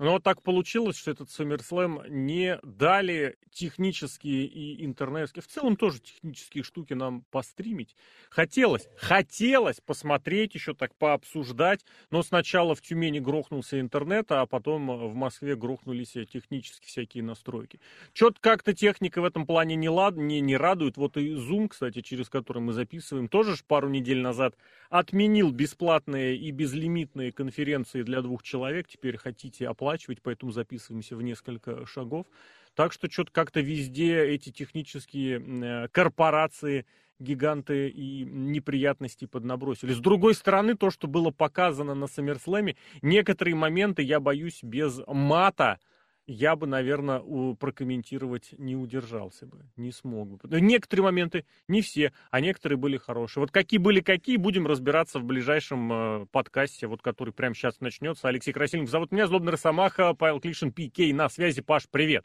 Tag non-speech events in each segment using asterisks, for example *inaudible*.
Но вот так получилось, что этот SummerSlam не дали технические и интернетские, в целом тоже технические штуки нам постримить. Хотелось, хотелось посмотреть еще так, пообсуждать, но сначала в Тюмени грохнулся интернет, а потом в Москве грохнулись технические всякие настройки. Что-то как-то техника в этом плане не, лад, не, не радует. Вот и Zoom, кстати, через который мы записываем, тоже пару недель назад отменил бесплатные и безлимитные конференции для двух человек. Теперь хотите оплатить оплачивать, поэтому записываемся в несколько шагов. Так что что-то как-то везде эти технические э, корпорации, гиганты и неприятности поднабросили. С другой стороны, то, что было показано на Саммерслэме, некоторые моменты, я боюсь, без мата – я бы, наверное, прокомментировать не удержался бы, не смог бы. Некоторые моменты, не все, а некоторые были хорошие. Вот какие были какие, будем разбираться в ближайшем э, подкасте, вот который прямо сейчас начнется. Алексей Красильников зовут меня, Злобный Росомаха, Павел Клишин, Пикей на связи. Паш, привет.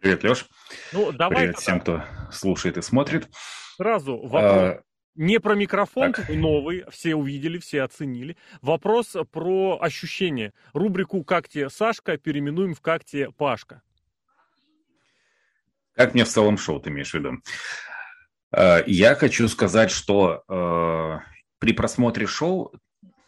Привет, Леш. Ну, давай. Привет всем, кто слушает и смотрит. Сразу вопрос. А, не про микрофон так. новый, все увидели, все оценили. Вопрос про ощущения. Рубрику «Как тебе Сашка» переименуем в «Как тебе Пашка». Как мне в целом шоу, ты имеешь в виду? Э, я хочу сказать, что э, при просмотре шоу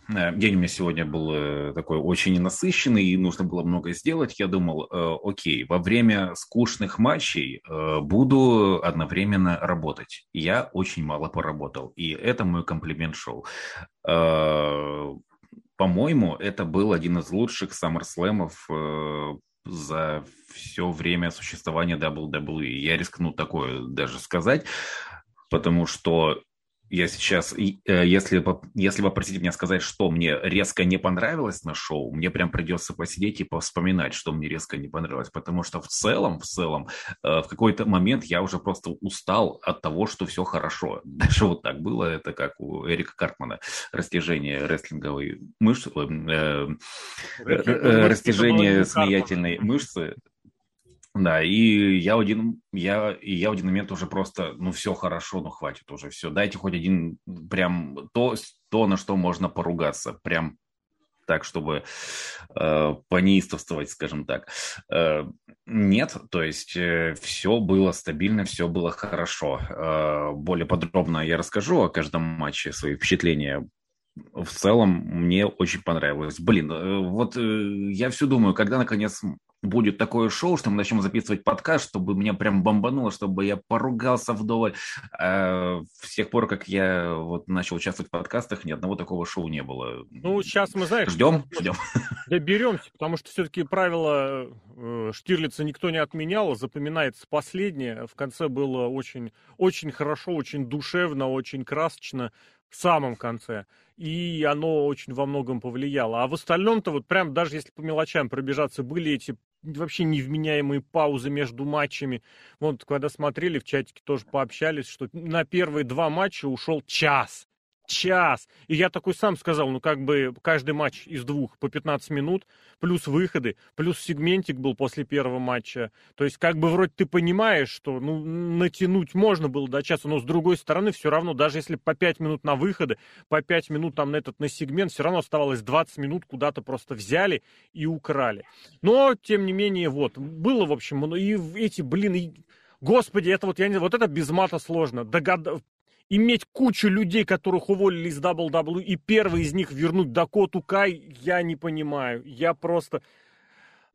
день у меня сегодня был э, такой очень насыщенный, и нужно было много сделать. Я думал, э, окей, во время скучных матчей буду одновременно работать. Я очень мало поработал, и это мой комплимент шоу. По-моему, это был один из лучших саммерслэмов за все время существования WWE. Я рискну такое даже сказать, потому что я сейчас, э, если, если попросить меня сказать, что мне резко не понравилось на шоу, мне прям придется посидеть и вспоминать, что мне резко не понравилось, потому что в целом, в целом, э, в какой-то момент я уже просто устал от того, что все хорошо. *laughs* Даже вот так было, это как у Эрика Картмана, растяжение рестлинговой мышцы, э, э, растяжение смеятельной мышцы, да, и я один, я, и я в один момент уже просто, ну все хорошо, ну хватит уже, все, дайте хоть один, прям то, то на что можно поругаться, прям так, чтобы э, понеистовствовать, скажем так. Э, нет, то есть э, все было стабильно, все было хорошо. Э, более подробно я расскажу о каждом матче, свои впечатления в целом мне очень понравилось. Блин, э, вот э, я все думаю, когда наконец будет такое шоу, что мы начнем записывать подкаст, чтобы меня прям бомбануло, чтобы я поругался вдоволь. А с тех пор, как я вот начал участвовать в подкастах, ни одного такого шоу не было. Ну, сейчас мы, знаешь... Ждем, *laughs* ждем. Доберемся, потому что все-таки правила э, Штирлица никто не отменял, запоминается последнее. В конце было очень, очень хорошо, очень душевно, очень красочно в самом конце. И оно очень во многом повлияло. А в остальном-то вот прям даже если по мелочам пробежаться, были эти вообще невменяемые паузы между матчами. Вот когда смотрели в чатике тоже пообщались, что на первые два матча ушел час час. И я такой сам сказал, ну как бы каждый матч из двух по 15 минут, плюс выходы, плюс сегментик был после первого матча. То есть как бы вроде ты понимаешь, что ну, натянуть можно было до часа, но с другой стороны все равно, даже если по 5 минут на выходы, по 5 минут там на этот на сегмент, все равно оставалось 20 минут куда-то просто взяли и украли. Но, тем не менее, вот, было, в общем, и эти, блин, и... Господи, это вот, я не вот это без мата сложно. Догад иметь кучу людей, которых уволили из WWE, и первый из них вернуть Дакоту Кай, я не понимаю. Я просто...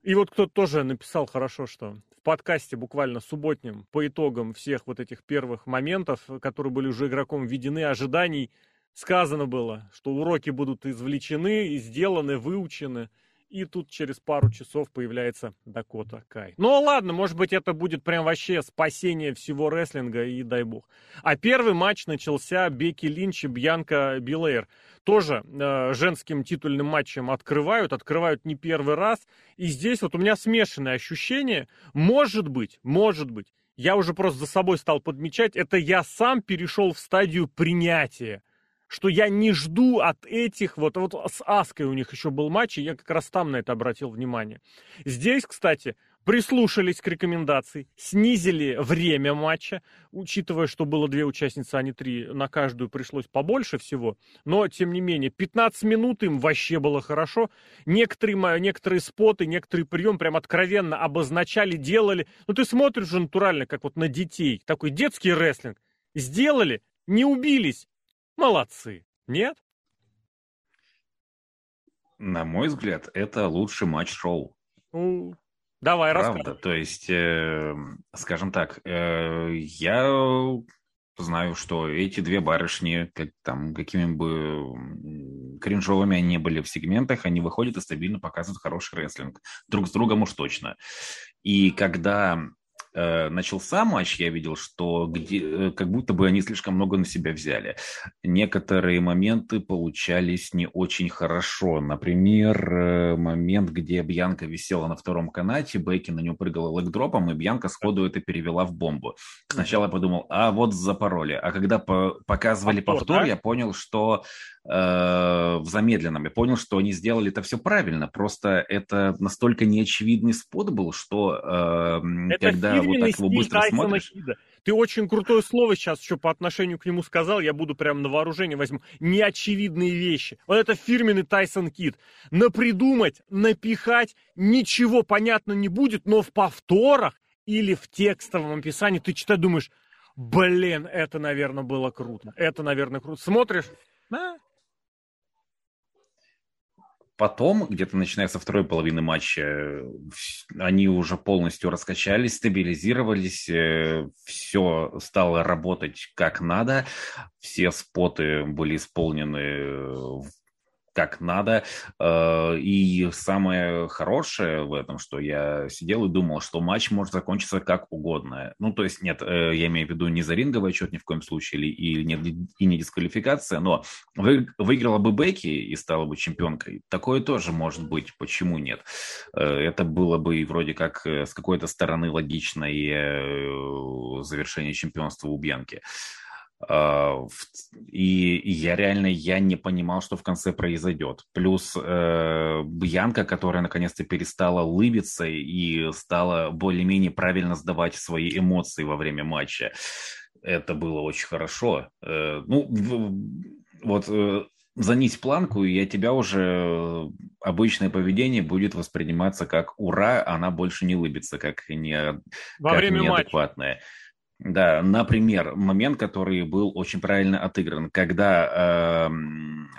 И вот кто-то тоже написал хорошо, что в подкасте буквально субботнем по итогам всех вот этих первых моментов, которые были уже игроком введены, ожиданий, сказано было, что уроки будут извлечены, сделаны, выучены. И тут через пару часов появляется Дакота Кай. Ну ладно, может быть это будет прям вообще спасение всего рестлинга и дай бог. А первый матч начался Бекки Линч и Бьянка Билейр. Тоже э, женским титульным матчем открывают, открывают не первый раз. И здесь вот у меня смешанное ощущение. Может быть, может быть, я уже просто за собой стал подмечать, это я сам перешел в стадию принятия что я не жду от этих, вот, вот с Аской у них еще был матч, и я как раз там на это обратил внимание. Здесь, кстати, прислушались к рекомендации, снизили время матча, учитывая, что было две участницы, а не три, на каждую пришлось побольше всего, но, тем не менее, 15 минут им вообще было хорошо, некоторые, некоторые споты, некоторые прием прям откровенно обозначали, делали, ну ты смотришь же натурально, как вот на детей, такой детский рестлинг, сделали, не убились, молодцы, нет? На мой взгляд, это лучший матч шоу. Давай, Правда, то есть, э, скажем так, э, я знаю, что эти две барышни, как, там, какими бы кринжовыми они были в сегментах, они выходят и стабильно показывают хороший рестлинг. Друг с другом уж точно. И когда начался матч, я видел, что где, э, как будто бы они слишком много на себя взяли. Некоторые моменты получались не очень хорошо. Например, э, момент, где Бьянка висела на втором канате, Бейки на нее прыгала лэгдропом, и Бьянка сходу это перевела в бомбу. Сначала я подумал, а вот запороли. А когда по показывали повтор, повтор да? я понял, что Э, в замедленном. Я понял, что они сделали это все правильно. Просто это настолько неочевидный спот был, что э, это когда вот так его быстро Тайсона смотришь... Хида. Ты очень крутое слово сейчас еще по отношению к нему сказал, я буду прям на вооружение возьму. Неочевидные вещи. Вот это фирменный Тайсон Кид. Напридумать, напихать, ничего понятно не будет, но в повторах или в текстовом описании ты читаешь, думаешь, блин, это, наверное, было круто. Это, наверное, круто. Смотришь, да, Потом, где-то начиная со второй половины матча, они уже полностью раскачались, стабилизировались, э, все стало работать как надо, все споты были исполнены как надо. Э, и самое хорошее в этом, что я сидел и думал, что матч может закончиться как угодно. Ну, то есть, нет, э, я имею в виду не за ринговый отчет ни в коем случае, или, и, нет, и не дисквалификация, но вы, выиграла бы Бекки и стала бы чемпионкой. Такое тоже может быть, почему нет? Э, это было бы вроде как с какой-то стороны логичное завершение чемпионства у Бьянки. А, и я реально я не понимал, что в конце произойдет. Плюс э, Бьянка, которая наконец-то перестала улыбиться и стала более-менее правильно сдавать свои эмоции во время матча. Это было очень хорошо. Э, ну, вот э, занись планку, и от тебя уже обычное поведение будет восприниматься как «ура», она больше не улыбится, как, не, Во как время неадекватная. Матча. Да, например, момент, который был очень правильно отыгран, когда э,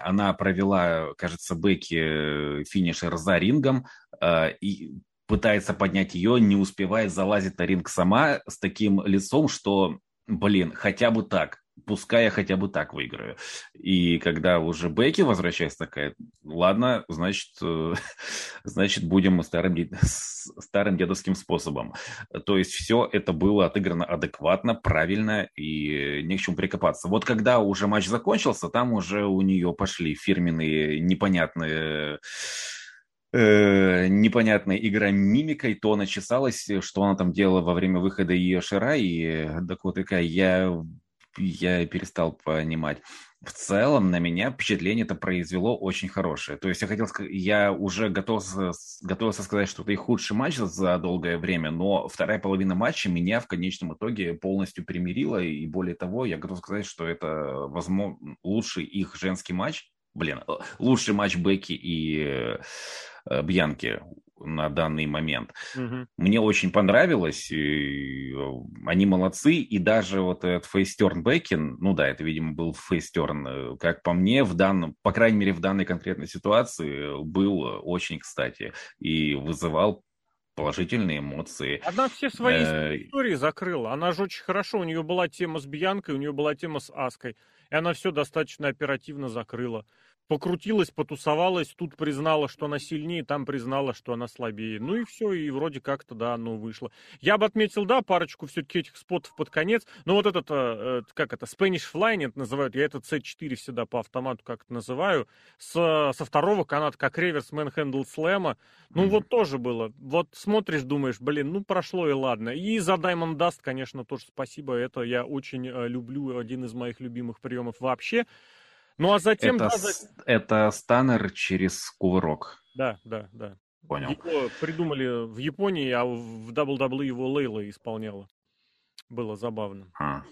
она провела, кажется, Бекки финишер за рингом э, и пытается поднять ее, не успевает, залазить на ринг сама с таким лицом, что, блин, хотя бы так пускай я хотя бы так выиграю. И когда уже Бекки возвращается такая, ладно, значит, э, *laughs* значит будем старым, *laughs* старым дедовским способом. То есть все это было отыграно адекватно, правильно и не к чему прикопаться. Вот когда уже матч закончился, там уже у нее пошли фирменные непонятные э, непонятная игра мимикой, то она что она там делала во время выхода ее Шира, и так вот такая, я я перестал понимать. В целом на меня впечатление это произвело очень хорошее. То есть я хотел сказать, я уже готовился, готовился сказать, что это и худший матч за долгое время, но вторая половина матча меня в конечном итоге полностью примирила, и более того, я готов сказать, что это, возможно, лучший их женский матч, блин, лучший матч Бекки и э, Бьянки на данный момент. Угу. Мне очень понравилось, и э, они молодцы, и даже вот этот фейстерн Бекин, ну да, это, видимо, был фейстерн, э, как по мне, в данном, по крайней мере, в данной конкретной ситуации был очень кстати и вызывал положительные эмоции. Она все свои э, истории закрыла. Она же очень хорошо. У нее была тема с Бьянкой, у нее была тема с Аской. И она все достаточно оперативно закрыла покрутилась, потусовалась, тут признала, что она сильнее, там признала, что она слабее. Ну и все, и вроде как-то, да, оно вышло. Я бы отметил, да, парочку все-таки этих спотов под конец, но вот этот, э, как это, Spanish Flying это называют, я этот C4 всегда по автомату как это называю, с, со второго каната, как реверс Manhandle слэма, ну mm-hmm. вот тоже было. Вот смотришь, думаешь, блин, ну прошло и ладно. И за Diamond Dust, конечно, тоже спасибо, это я очень э, люблю, один из моих любимых приемов вообще. Ну а затем... Это, да, с- это станер через кувырок. Да, да, да. Понял. Его придумали в Японии, а в WWE его Лейла исполняла. Было забавно. А.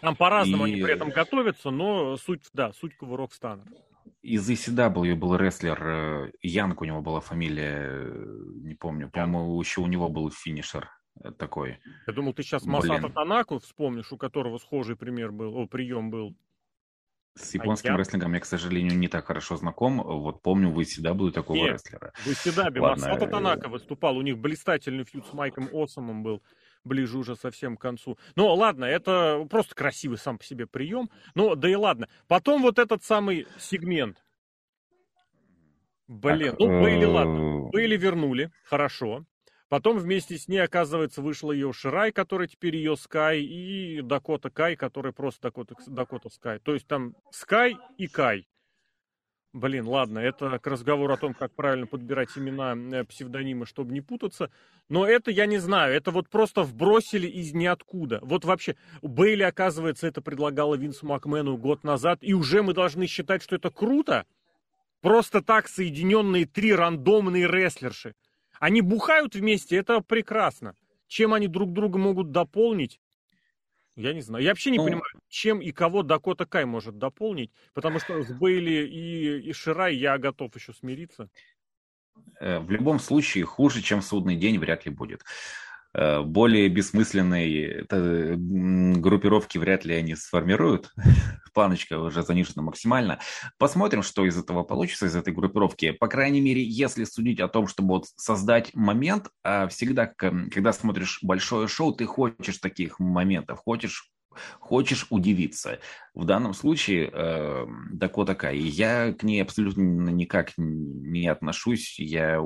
Там по-разному они И- при этом готовятся, но суть, да, суть кувырок станер. Из ECW был рестлер, э, Янг у него была фамилия, э, не помню, по-моему, еще у него был финишер э, такой. Я думал, ты сейчас. Масата Танаку вспомнишь, у которого схожий пример был, о, прием был. С японским я? рестлингом я, к сожалению, не так хорошо знаком. Вот помню в ECW такого Нет. рестлера. В Исидабе Ладно, Масата э, Танака выступал, у них блистательный фьюд с Майком Осомом был ближе уже совсем к концу. Ну, ладно, это просто красивый сам по себе прием. Ну, да и ладно. Потом вот этот самый сегмент. Блин, Так, ну, Бейли, э, ладно. Бейли вернули, хорошо. Потом вместе с ней, оказывается, вышла ее Ширай, который теперь ее Скай, и Дакота Кай, который просто Дакота, Дакота Скай. То есть там Скай и Кай. Блин, ладно, это к разговору о том, как правильно подбирать имена, э, псевдонимы, чтобы не путаться. Но это я не знаю, это вот просто вбросили из ниоткуда. Вот вообще, Бейли, оказывается, это предлагала Винсу Макмену год назад, и уже мы должны считать, что это круто. Просто так соединенные три рандомные рестлерши. Они бухают вместе, это прекрасно. Чем они друг друга могут дополнить? Я не знаю. Я вообще не Ну, понимаю, чем и кого Дакота Кай может дополнить, потому что с Бейли и, и Ширай я готов еще смириться. э, В любом случае, хуже, чем судный день, вряд ли будет. Э, Более бессмысленные группировки вряд ли они сформируют. *laughs* Планочка уже занижена максимально. Посмотрим, что из этого получится, из этой группировки. По крайней мере, если судить о том, чтобы вот создать момент, а всегда, когда смотришь большое шоу, ты хочешь таких моментов, хочешь хочешь удивиться. В данном случае э, Дакота Кай. Я к ней абсолютно никак не отношусь. Я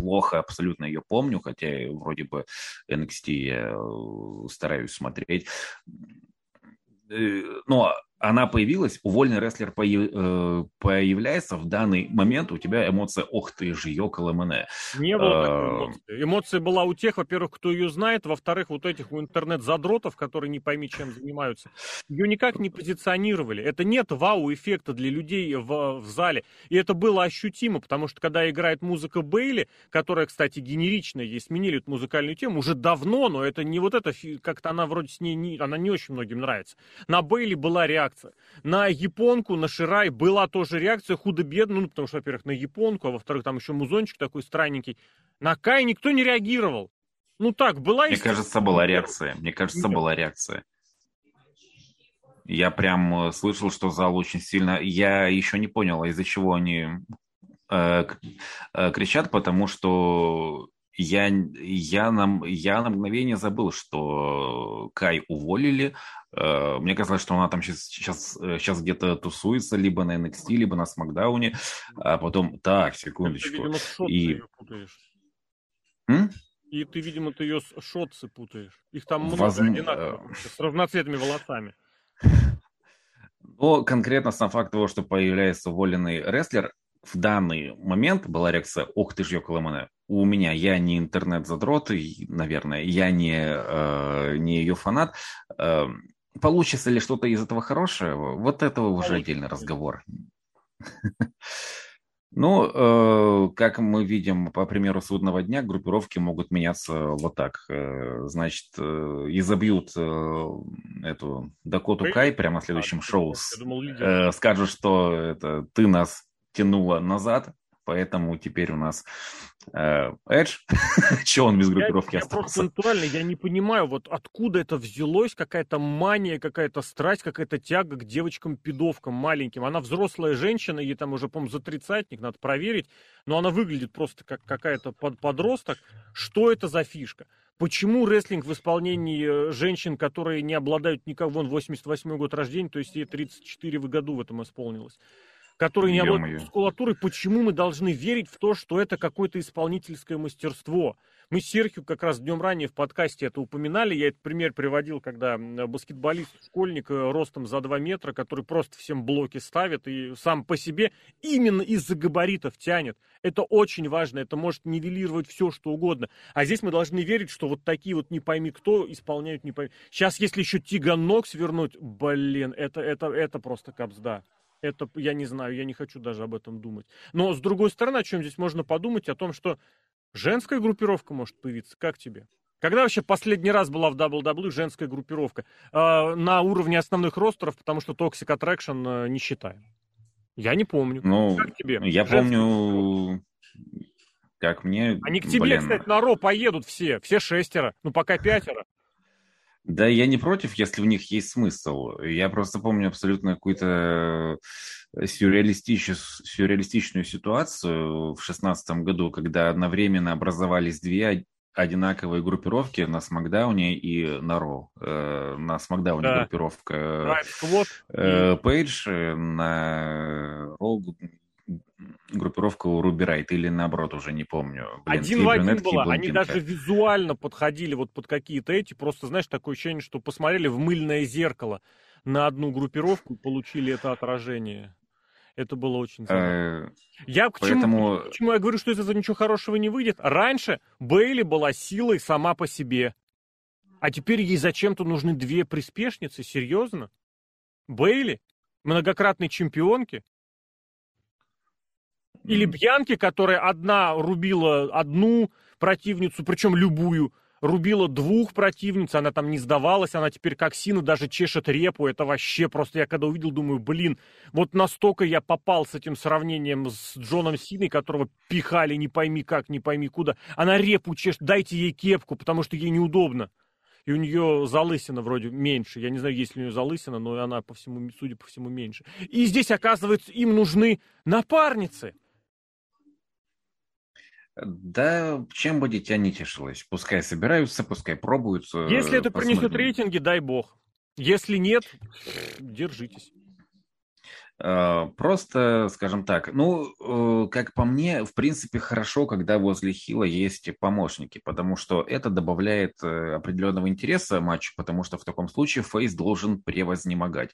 плохо абсолютно ее помню, хотя вроде бы NXT я э, стараюсь смотреть. Э, Но она появилась, увольный рестлер появ- э, появляется, в данный момент у тебя эмоция «Ох ты же, ёкало мене». Не было А. такой эмоции. Эмоция была у тех, во-первых, кто ее знает, во-вторых, вот этих у интернет-задротов, которые не пойми чем занимаются. Ее никак не позиционировали. Это нет вау-эффекта для людей в, в зале. И это было ощутимо, потому что когда играет музыка Бейли, которая, кстати, генеричная, ей сменили эту музыкальную тему уже давно, но это не вот это, как-то она вроде с ней, не, она не очень многим нравится. На Бейли была реакция. На японку, на Ширай была тоже реакция худо-бедно, ну, потому что, во-первых, на японку, а во-вторых, там еще музончик такой странненький. На Кай никто не реагировал. Ну так, была Мне кажется, была реакция. Мне кажется, Нет. была реакция. Я прям э, слышал, что зал очень сильно... Я еще не понял, из-за чего они э, э, кричат, потому что я, я, на, я на мгновение забыл, что Кай уволили. Э, Мне казалось, что она там сейчас, сейчас, сейчас где-то тусуется либо на NXT, либо на Смакдауне. А потом, так, секундочку. видимо, с шотцы И- ее путаешь. М? И ты, видимо, ты ее с шотцы путаешь. Их там много Возм- одинаковых, с разноцветными волосами. Но конкретно сам факт того, что появляется уволенный рестлер, в данный момент была реакция «Ох ты ж, ёкаламане». У меня, я не интернет-задрот, наверное, я не, э, не ее фанат. Э, получится ли что-то из этого хорошего? Вот это уже отдельный разговор. *laughs* Ну, э, как мы видим, по примеру судного дня, группировки могут меняться вот так. Э, значит, э, изобьют э, эту Дакоту? Кай прямо на следующем А, шоу. Э, скажут, что это ты нас тянула назад, поэтому теперь у нас э, Эдж. *laughs* Че он без группировки я, я просто остался? я не понимаю, вот откуда это взялось, какая-то мания, какая-то страсть, какая-то тяга к девочкам-пидовкам маленьким. Она взрослая женщина, ей там уже, по-моему, за тридцатник, надо проверить, но она выглядит просто как какая-то под- подросток. Что это за фишка? Почему рестлинг в исполнении э, женщин, которые не обладают никак, вон 88 год рождения, то есть ей 34 в году в этом исполнилось. Которые не обладают мускулатурой, почему мы должны верить в то, что это какое-то исполнительское мастерство? Мы с Серхио как раз днем ранее в подкасте это упоминали. Я этот пример приводил, когда баскетболист, школьник э, ростом за 2 метра, который просто всем блоки ставит и сам по себе именно из-за габаритов тянет. Это очень важно, это может нивелировать все, что угодно. А здесь мы должны верить, что вот такие вот не пойми кто исполняют не пойми. Сейчас, если еще Тиган Ног свернуть, блин, это, это, это просто капсда. Это, я не знаю, я не хочу даже об этом думать. Но, с другой стороны, о чем здесь можно подумать? О том, что женская группировка может появиться. Как тебе? Когда вообще последний раз была в WWE женская группировка? Э, на уровне основных ростеров, потому что Toxic Attraction э, не считаем. Я не помню. Ну, как тебе? Я женская помню, как мне... Они к тебе, блин... кстати, на Ро поедут все, все шестеро, ну пока пятеро. Да, я не против, если в них есть смысл. Я просто помню абсолютно какую-то э, сюрреалистич... сюрреалистичную ситуацию в шестнадцатом году, когда одновременно образовались две одинаковые группировки на Смакдауне и на Ро. Э, на Смакдауне да. группировка э, Пейдж, на Ро группировка у Руби Райт или наоборот, уже не помню. Блин, один в один была. Они даже визуально подходили вот под какие-то эти. Просто, знаешь, такое ощущение, что посмотрели в мыльное зеркало на одну группировку и получили это отражение. Это было очень забавно. Э, я к чему, почему я говорю, что из этого ничего хорошего не выйдет? Раньше Бейли была силой сама по себе. А теперь ей зачем-то нужны две приспешницы? Серьезно? Бейли? Многократной чемпионки? Или Бьянки, которая одна рубила одну противницу, причем любую, рубила двух противниц, она там не сдавалась, она теперь как Сина даже чешет репу, это вообще просто, я когда увидел, думаю, блин, вот настолько я попал с этим сравнением с Джоном Синой, которого пихали не пойми как, не пойми куда, она репу чешет, дайте ей кепку, потому что ей неудобно. И у нее залысина вроде меньше. Я не знаю, есть ли у нее залысина, но она, по всему, судя по всему, меньше. И здесь, оказывается, им нужны напарницы. Да, чем бы дитя не тешилось. Пускай собираются, пускай пробуются. Если это посмотрим. принесет рейтинги, дай бог. Если нет, держитесь. А, просто, скажем так, ну, э, как по мне, в принципе, хорошо, когда возле Хила есть помощники, потому что это добавляет э, определенного интереса матчу, потому что в таком случае Фейс должен превознемогать.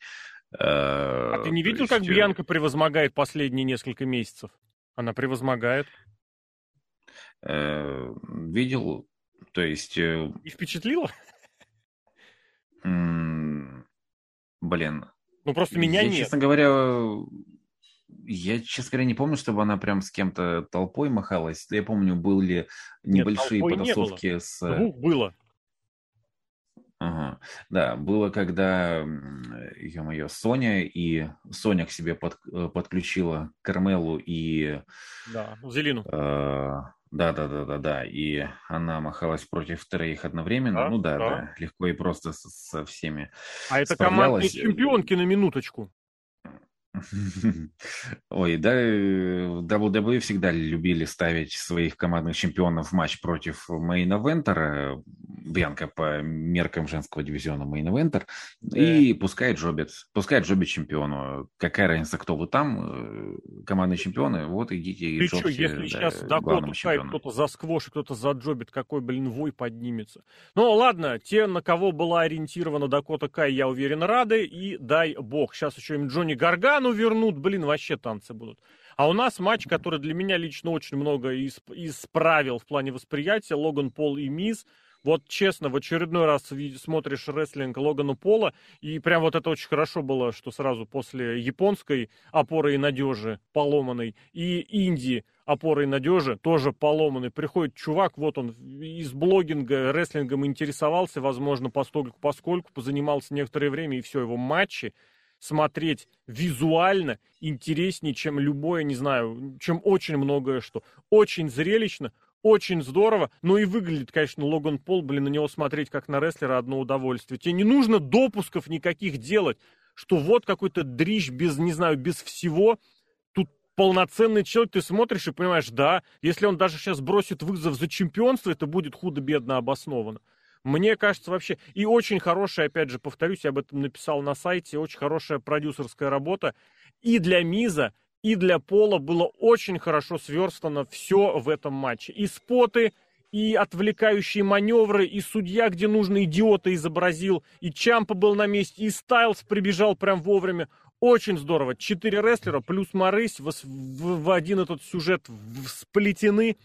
А ты не видел, есть... как э, Бьянка превозмогает последние несколько месяцев? Она превозмогает. Э, видел, то есть... Э, И впечатлило? Блин. Ну, просто меня я, нет. честно говоря, я, честно говоря, не помню, чтобы она прям с кем-то толпой махалась. Я помню, были небольшие нет, потасовки с... Двух было. Ага. Да, было, когда, ё-моё, Соня и Соня к себе под, э, подключила Кармелу и... Да, Зелину. Э, да, да, да, да, да. И она махалась против троих одновременно. Да, ну да, да, да. Легко и просто со, со всеми. А это командные чемпионки на минуточку. *laughs* Ой, да, WWE всегда любили ставить своих командных чемпионов в матч против main-eventer а, Бьянка по меркам женского дивизиона main-eventer, да. и пускай джобит, пускай джобит чемпиону. Какая разница, кто вы там, э, командные чемпионы, вот идите и Ты что, если да, сейчас Дакоту ставит кто-то за сквош, кто-то за джобит, какой, блин, вой поднимется. Ну, ладно, те, на кого была ориентирована Дакота Кай, я уверен, рады, и дай бог. Сейчас еще им Джонни Гаргану вернут, блин, вообще танцы будут. А у нас матч, который для меня лично очень много исправил в плане восприятия, Логан Пол и Мисс. Вот честно, в очередной раз смотришь рестлинг Логана Пола, и прям вот это очень хорошо было, что сразу после японской опоры и надежи поломанной, и Индии опоры и надежи тоже поломанный. Приходит чувак, вот он из блогинга, рестлингом интересовался, возможно, постольку, поскольку позанимался некоторое время, и все, его матчи смотреть визуально интереснее, чем любое, не знаю, чем очень многое что. Очень зрелищно, очень здорово. Ну и выглядит, конечно, Логан Пол, блин, на него смотреть как на рестлера одно удовольствие. Тебе не нужно допусков никаких делать, что вот какой-то дрищ без, не знаю, без всего. Полноценный человек, ты смотришь и понимаешь, да, если он даже сейчас бросит вызов за чемпионство, это будет худо-бедно обосновано. Мне кажется, вообще, и очень хорошая, опять же, повторюсь, я об этом написал на сайте, очень хорошая продюсерская работа и для Миза, и для Пола было очень хорошо сверстано все в этом матче. И споты, и отвлекающие маневры, и судья, где нужно, идиота изобразил, и Чампа был на месте, и Стайлз прибежал прям вовремя. Очень здорово. Четыре рестлера плюс Марысь в, в, в один этот сюжет сплетены.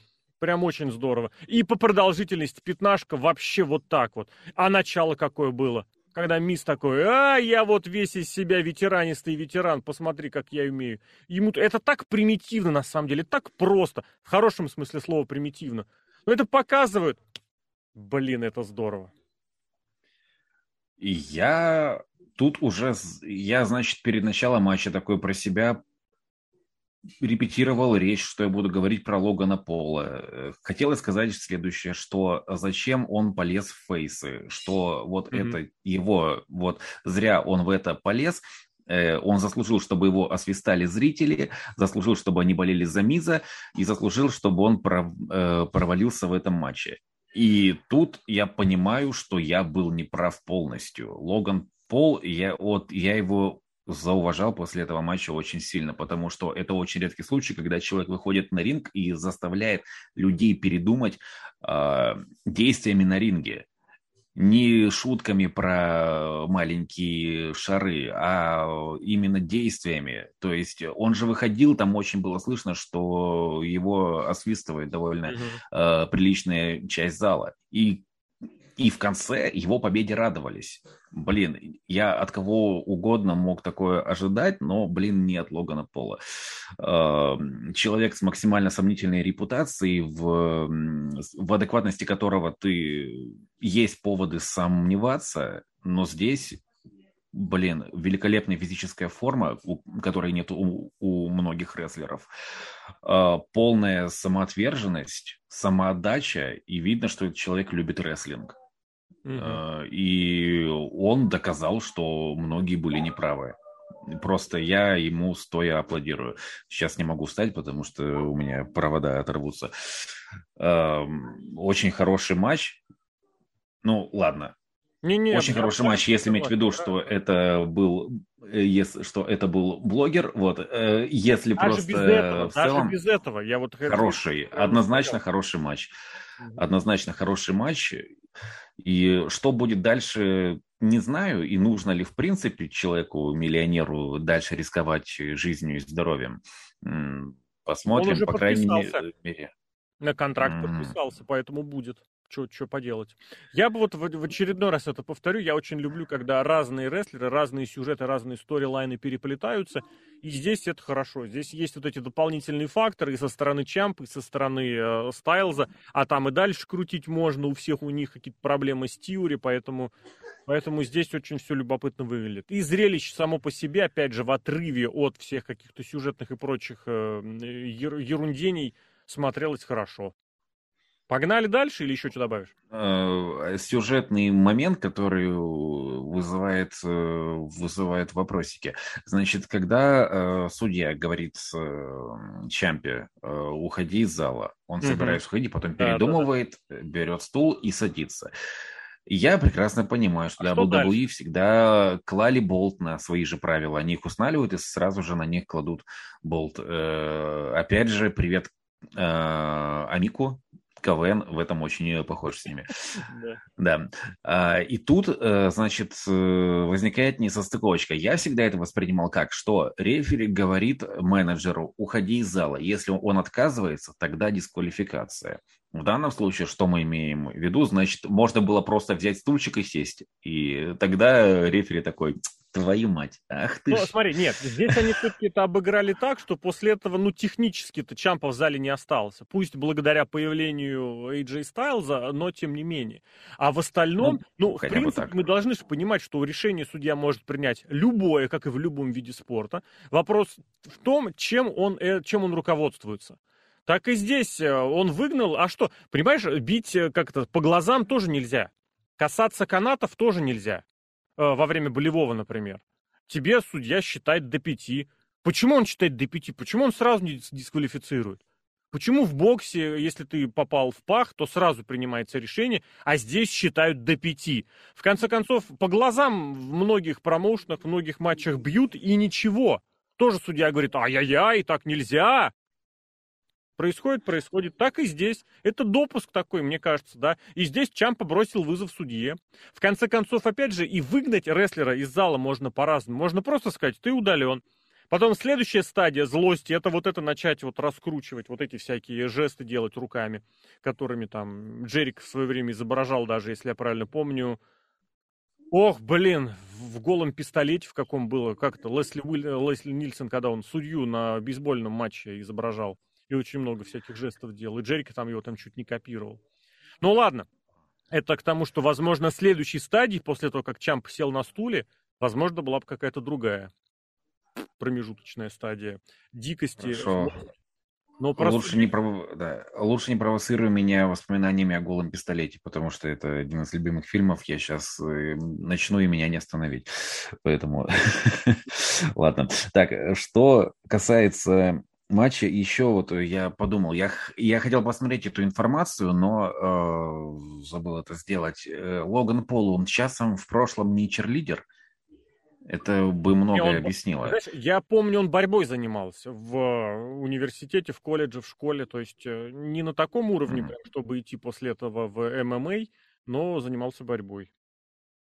Прям очень здорово. И по продолжительности пятнашка вообще вот так вот. А начало какое было? Когда Мисс такой, а, я вот весь из себя ветеранистый ветеран, посмотри, как я умею. Ему это так примитивно, на самом деле, так просто. В хорошем смысле слова примитивно. Но это показывает. Блин, это здорово. Я тут уже, я, значит, перед началом матча такой про себя репетировал речь, что я буду говорить про Логана Пола. Хотелось сказать следующее, что зачем он полез в фейсы, что вот mm-hmm. это его, вот зря он в это полез, э, он заслужил, чтобы его освистали зрители, заслужил, чтобы они болели за Миза, и заслужил, чтобы он э, провалился в этом матче. И тут я понимаю, что я был неправ полностью. Логан Пол, я, вот, я его зауважал после этого матча очень сильно, потому что это очень редкий случай, когда человек выходит на ринг и заставляет людей передумать э, действиями на ринге. Не шутками про маленькие шары, а именно действиями. То есть он же выходил, там очень было слышно, что его освистывает довольно э, приличная часть зала. И и в конце его победе радовались. Блин, я от кого угодно мог такое ожидать, но, блин, не от Логана Пола. Эм, человек с максимально сомнительной репутацией, в, в адекватности которого ты есть поводы сомневаться, но здесь блин, великолепная физическая форма, у, которой нет у, у многих рестлеров, э, полная самоотверженность, самоотдача, и видно, что этот человек любит рестлинг. Угу. И он доказал, что многие были неправы. Просто я ему стоя аплодирую. Сейчас не могу встать, потому что у меня провода оторвутся. Очень хороший матч. Ну, ладно. Не, не, Очень хороший матч, если иметь в виду, что это был э, если, что это был блогер, вот, э, если даже просто без этого, в целом... без этого, я вот... Хороший, однозначно хороший матч. Однозначно хороший матч. И что будет дальше, не знаю, и нужно ли в принципе человеку, миллионеру, дальше рисковать жизнью и здоровьем. Посмотрим, по крайней мере. На контракт подписался, поэтому будет что поделать. Я бы вот в, в очередной раз это повторю. Я очень люблю, когда разные рестлеры, разные сюжеты, разные сторилайны переплетаются. И здесь это хорошо. Здесь есть вот эти дополнительные факторы и со стороны Чампа, и со стороны э, Стайлза. А там и дальше крутить можно. У всех у них какие-то проблемы с Тиури, поэтому... Поэтому здесь очень все любопытно выглядит. И зрелище само по себе, опять же, в отрыве от всех каких-то сюжетных и прочих э, ерундений смотрелось хорошо. Погнали дальше или еще что добавишь? Э, сюжетный момент, который вызывает, э, вызывает вопросики. Значит, когда э, судья говорит Чампе, уходи из зала, он угу. собирается уходить, потом передумывает, да, да. берет стул и садится. Я прекрасно понимаю, что а WWE всегда клали болт на свои же правила. Они их устанавливают и сразу же на них кладут болт. Опять же, привет Амику, КВН в этом очень похож с ними. Да. А, и тут, э, значит, э, возникает несостыковочка. Я всегда это воспринимал как, что рефери говорит менеджеру, уходи из зала. Если он отказывается, тогда дисквалификация. В данном случае, что мы имеем в виду, значит, можно было просто взять стульчик и сесть. И тогда рефери такой, Твою мать, ах ты Ну, ж. смотри, нет, здесь они все-таки это обыграли так, что после этого, ну, технически-то Чампа в зале не остался. Пусть благодаря появлению AJ Стайлза, но тем не менее. А в остальном, ну, ну в принципе, мы должны же понимать, что решение судья может принять любое, как и в любом виде спорта. Вопрос в том, чем он, э, чем он руководствуется. Так и здесь э, он выгнал, а что, понимаешь, бить э, как-то по глазам тоже нельзя. Касаться канатов тоже нельзя. Э, во время болевого, например, тебе судья считает до пяти. Почему он считает до пяти? Почему он сразу не дисквалифицирует? Почему в боксе, если ты попал в пах, то сразу принимается решение, а здесь считают до пяти? В конце концов, по глазам в многих промоушенах, в многих матчах бьют, и ничего. тоже судья говорит, ай-яй-яй, так нельзя. Происходит, происходит. Так и здесь. Это допуск такой, мне кажется, да. И здесь Чампа бросил вызов судье. В конце концов, опять же, и выгнать рестлера из зала можно по-разному. Можно просто сказать, ты удален. Потом следующая стадия злости, это вот это начать вот раскручивать, вот эти всякие жесты делать руками, которыми там Джерик в свое время изображал, даже если я правильно помню. Ох, блин, в голом пистолете в каком было, как это, Лесли, Уиль, Лесли Нильсон, когда он судью на бейсбольном матче изображал. И очень много всяких жестов делал. И Джерика там его там чуть не копировал. Ну ладно, это к тому, что, возможно, следующей стадии, после того, как Чамп сел на стуле, возможно, была бы какая-то другая промежуточная стадия дикости. Хорошо. Но просто... лучше, не пров... да. лучше не провоцируй меня воспоминаниями о голом пистолете, потому что это один из любимых фильмов. Я сейчас э, начну и меня не остановить. Поэтому, *laughs* ладно. Так, что касается матча, еще вот я подумал, я, я хотел посмотреть эту информацию, но э, забыл это сделать. Э, Логан Пол, он часом в прошлом не черлидер? Это бы многое он, объяснило. Знаешь, я помню, он борьбой занимался в университете, в колледже, в школе. То есть э, не на таком уровне, mm. чтобы идти после этого в ММА, но занимался борьбой.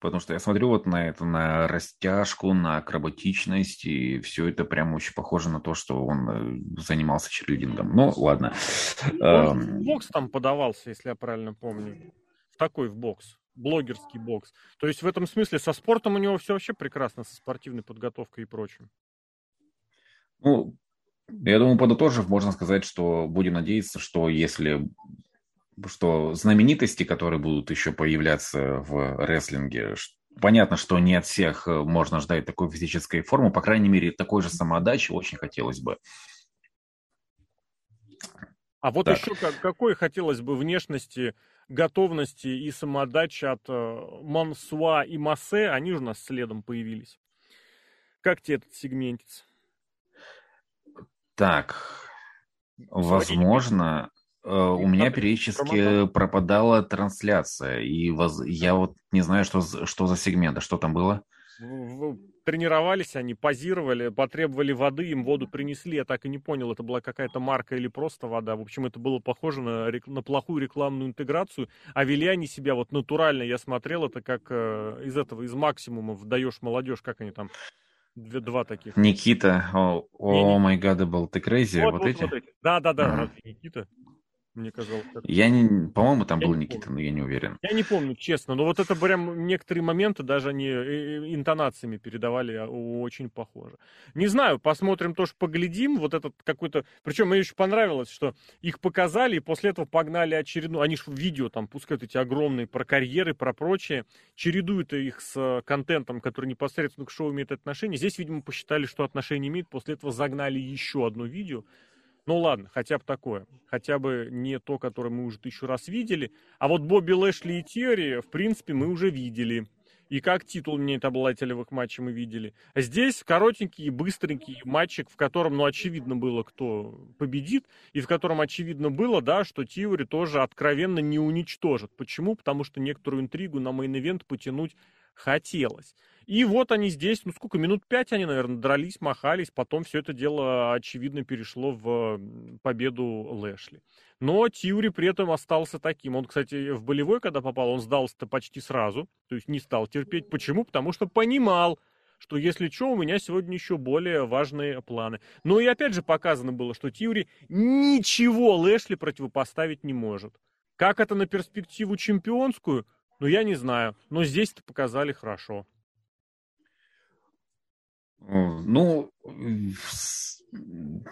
Потому что я смотрю вот на это, на растяжку, на акробатичность, и все это прям очень похоже на то, что он э, занимался черлидингом. Ну, ладно. Он в бокс там подавался, если я правильно помню. В такой в бокс блогерский бокс. То есть в этом смысле со спортом у него все вообще прекрасно, со спортивной подготовкой и прочим. Ну, я думаю, подытожив, можно сказать, что будем надеяться, что если что знаменитости, которые будут еще появляться в рестлинге, понятно, что не от всех э, можно ждать такой физической формы, по крайней мере, такой же самоотдачи очень хотелось бы. А вот так. еще как, какой хотелось бы внешности готовности и самоотдачи от э, Мансуа и Массе, они же у нас следом появились. Как тебе этот сегментится? Так, возможно, у меня периодически пропадала трансляция, и воз... я вот не знаю, что, что за сегмент, а что там было? тренировались они, позировали, потребовали воды, им воду принесли. Я так и не понял, это была какая-то марка или просто вода. В общем, это было похоже на, на плохую рекламную интеграцию. А вели они себя вот натурально, я смотрел, это как э, из этого, из максимума даешь молодежь, как они там, Две, два таких. Никита, о май гад, был ты crazy, вот, вот, вот эти? Вот эти. Да, да, да, ага. Никита. Мне казалось. Я не, по-моему, там я был Никита, помню. но я не уверен. Я не помню, честно. Но вот это прям некоторые моменты даже они э, интонациями передавали а, очень похоже. Не знаю, посмотрим тоже, поглядим. Вот этот какой-то... Причем мне очень понравилось, что их показали, и после этого погнали очередную... Они же в видео там пускают эти огромные про карьеры, про прочее. Чередуют их с э, контентом, который непосредственно к шоу имеет отношение. Здесь, видимо, посчитали, что отношение имеет. После этого загнали еще одно видео ну ладно, хотя бы такое. Хотя бы не то, которое мы уже тысячу раз видели. А вот Бобби Лэшли и Терри, в принципе, мы уже видели. И как титул мне обладателевых матчей мы видели. А здесь коротенький, быстренький матчик, в котором, ну, очевидно было, кто победит, и в котором очевидно было, да, что Тиори тоже откровенно не уничтожит. Почему? Потому что некоторую интригу на main event потянуть хотелось. И вот они здесь, ну сколько, минут пять они, наверное, дрались, махались, потом все это дело, очевидно, перешло в победу Лэшли. Но Тиори при этом остался таким. Он, кстати, в болевой, когда попал, он сдался-то почти сразу, то есть не стал терпеть. Почему? Потому что понимал, что если что, у меня сегодня еще более важные планы. Ну и опять же показано было, что Тиори ничего Лэшли противопоставить не может. Как это на перспективу чемпионскую? Ну, я не знаю. Но здесь-то показали хорошо. Ну,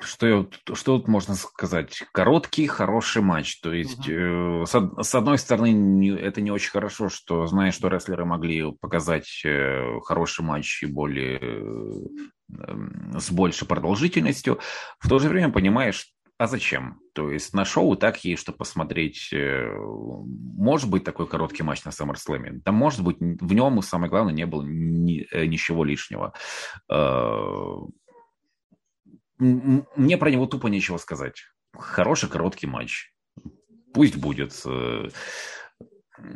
что, что тут можно сказать? Короткий, хороший матч. То есть, uh-huh. э, с, с одной стороны, не, это не очень хорошо, что знаешь, что рестлеры могли показать э, хороший матч и более э, с большей продолжительностью. В то же время понимаешь, а зачем? То есть на шоу так есть, что посмотреть. Э, может быть такой короткий матч на SummerSlam. Там может быть в нем, самое главное, не было ни, э, ничего лишнего. Э, мне про него тупо нечего сказать. Хороший короткий матч. Пусть будет.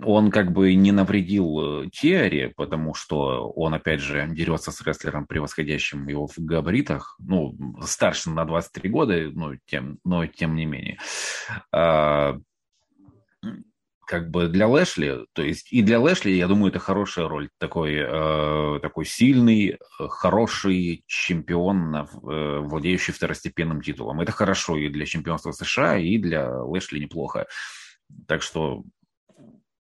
Он как бы не навредил э, Теоре, потому что он, опять же, дерется с рестлером, превосходящим его в габаритах, ну, старше на 23 года, ну, тем, но тем не менее. А, как бы для Лэшли, то есть и для Лэшли, я думаю, это хорошая роль, такой, э, такой сильный, хороший чемпион, э, владеющий второстепенным титулом. Это хорошо и для чемпионства США, и для Лэшли неплохо. Так что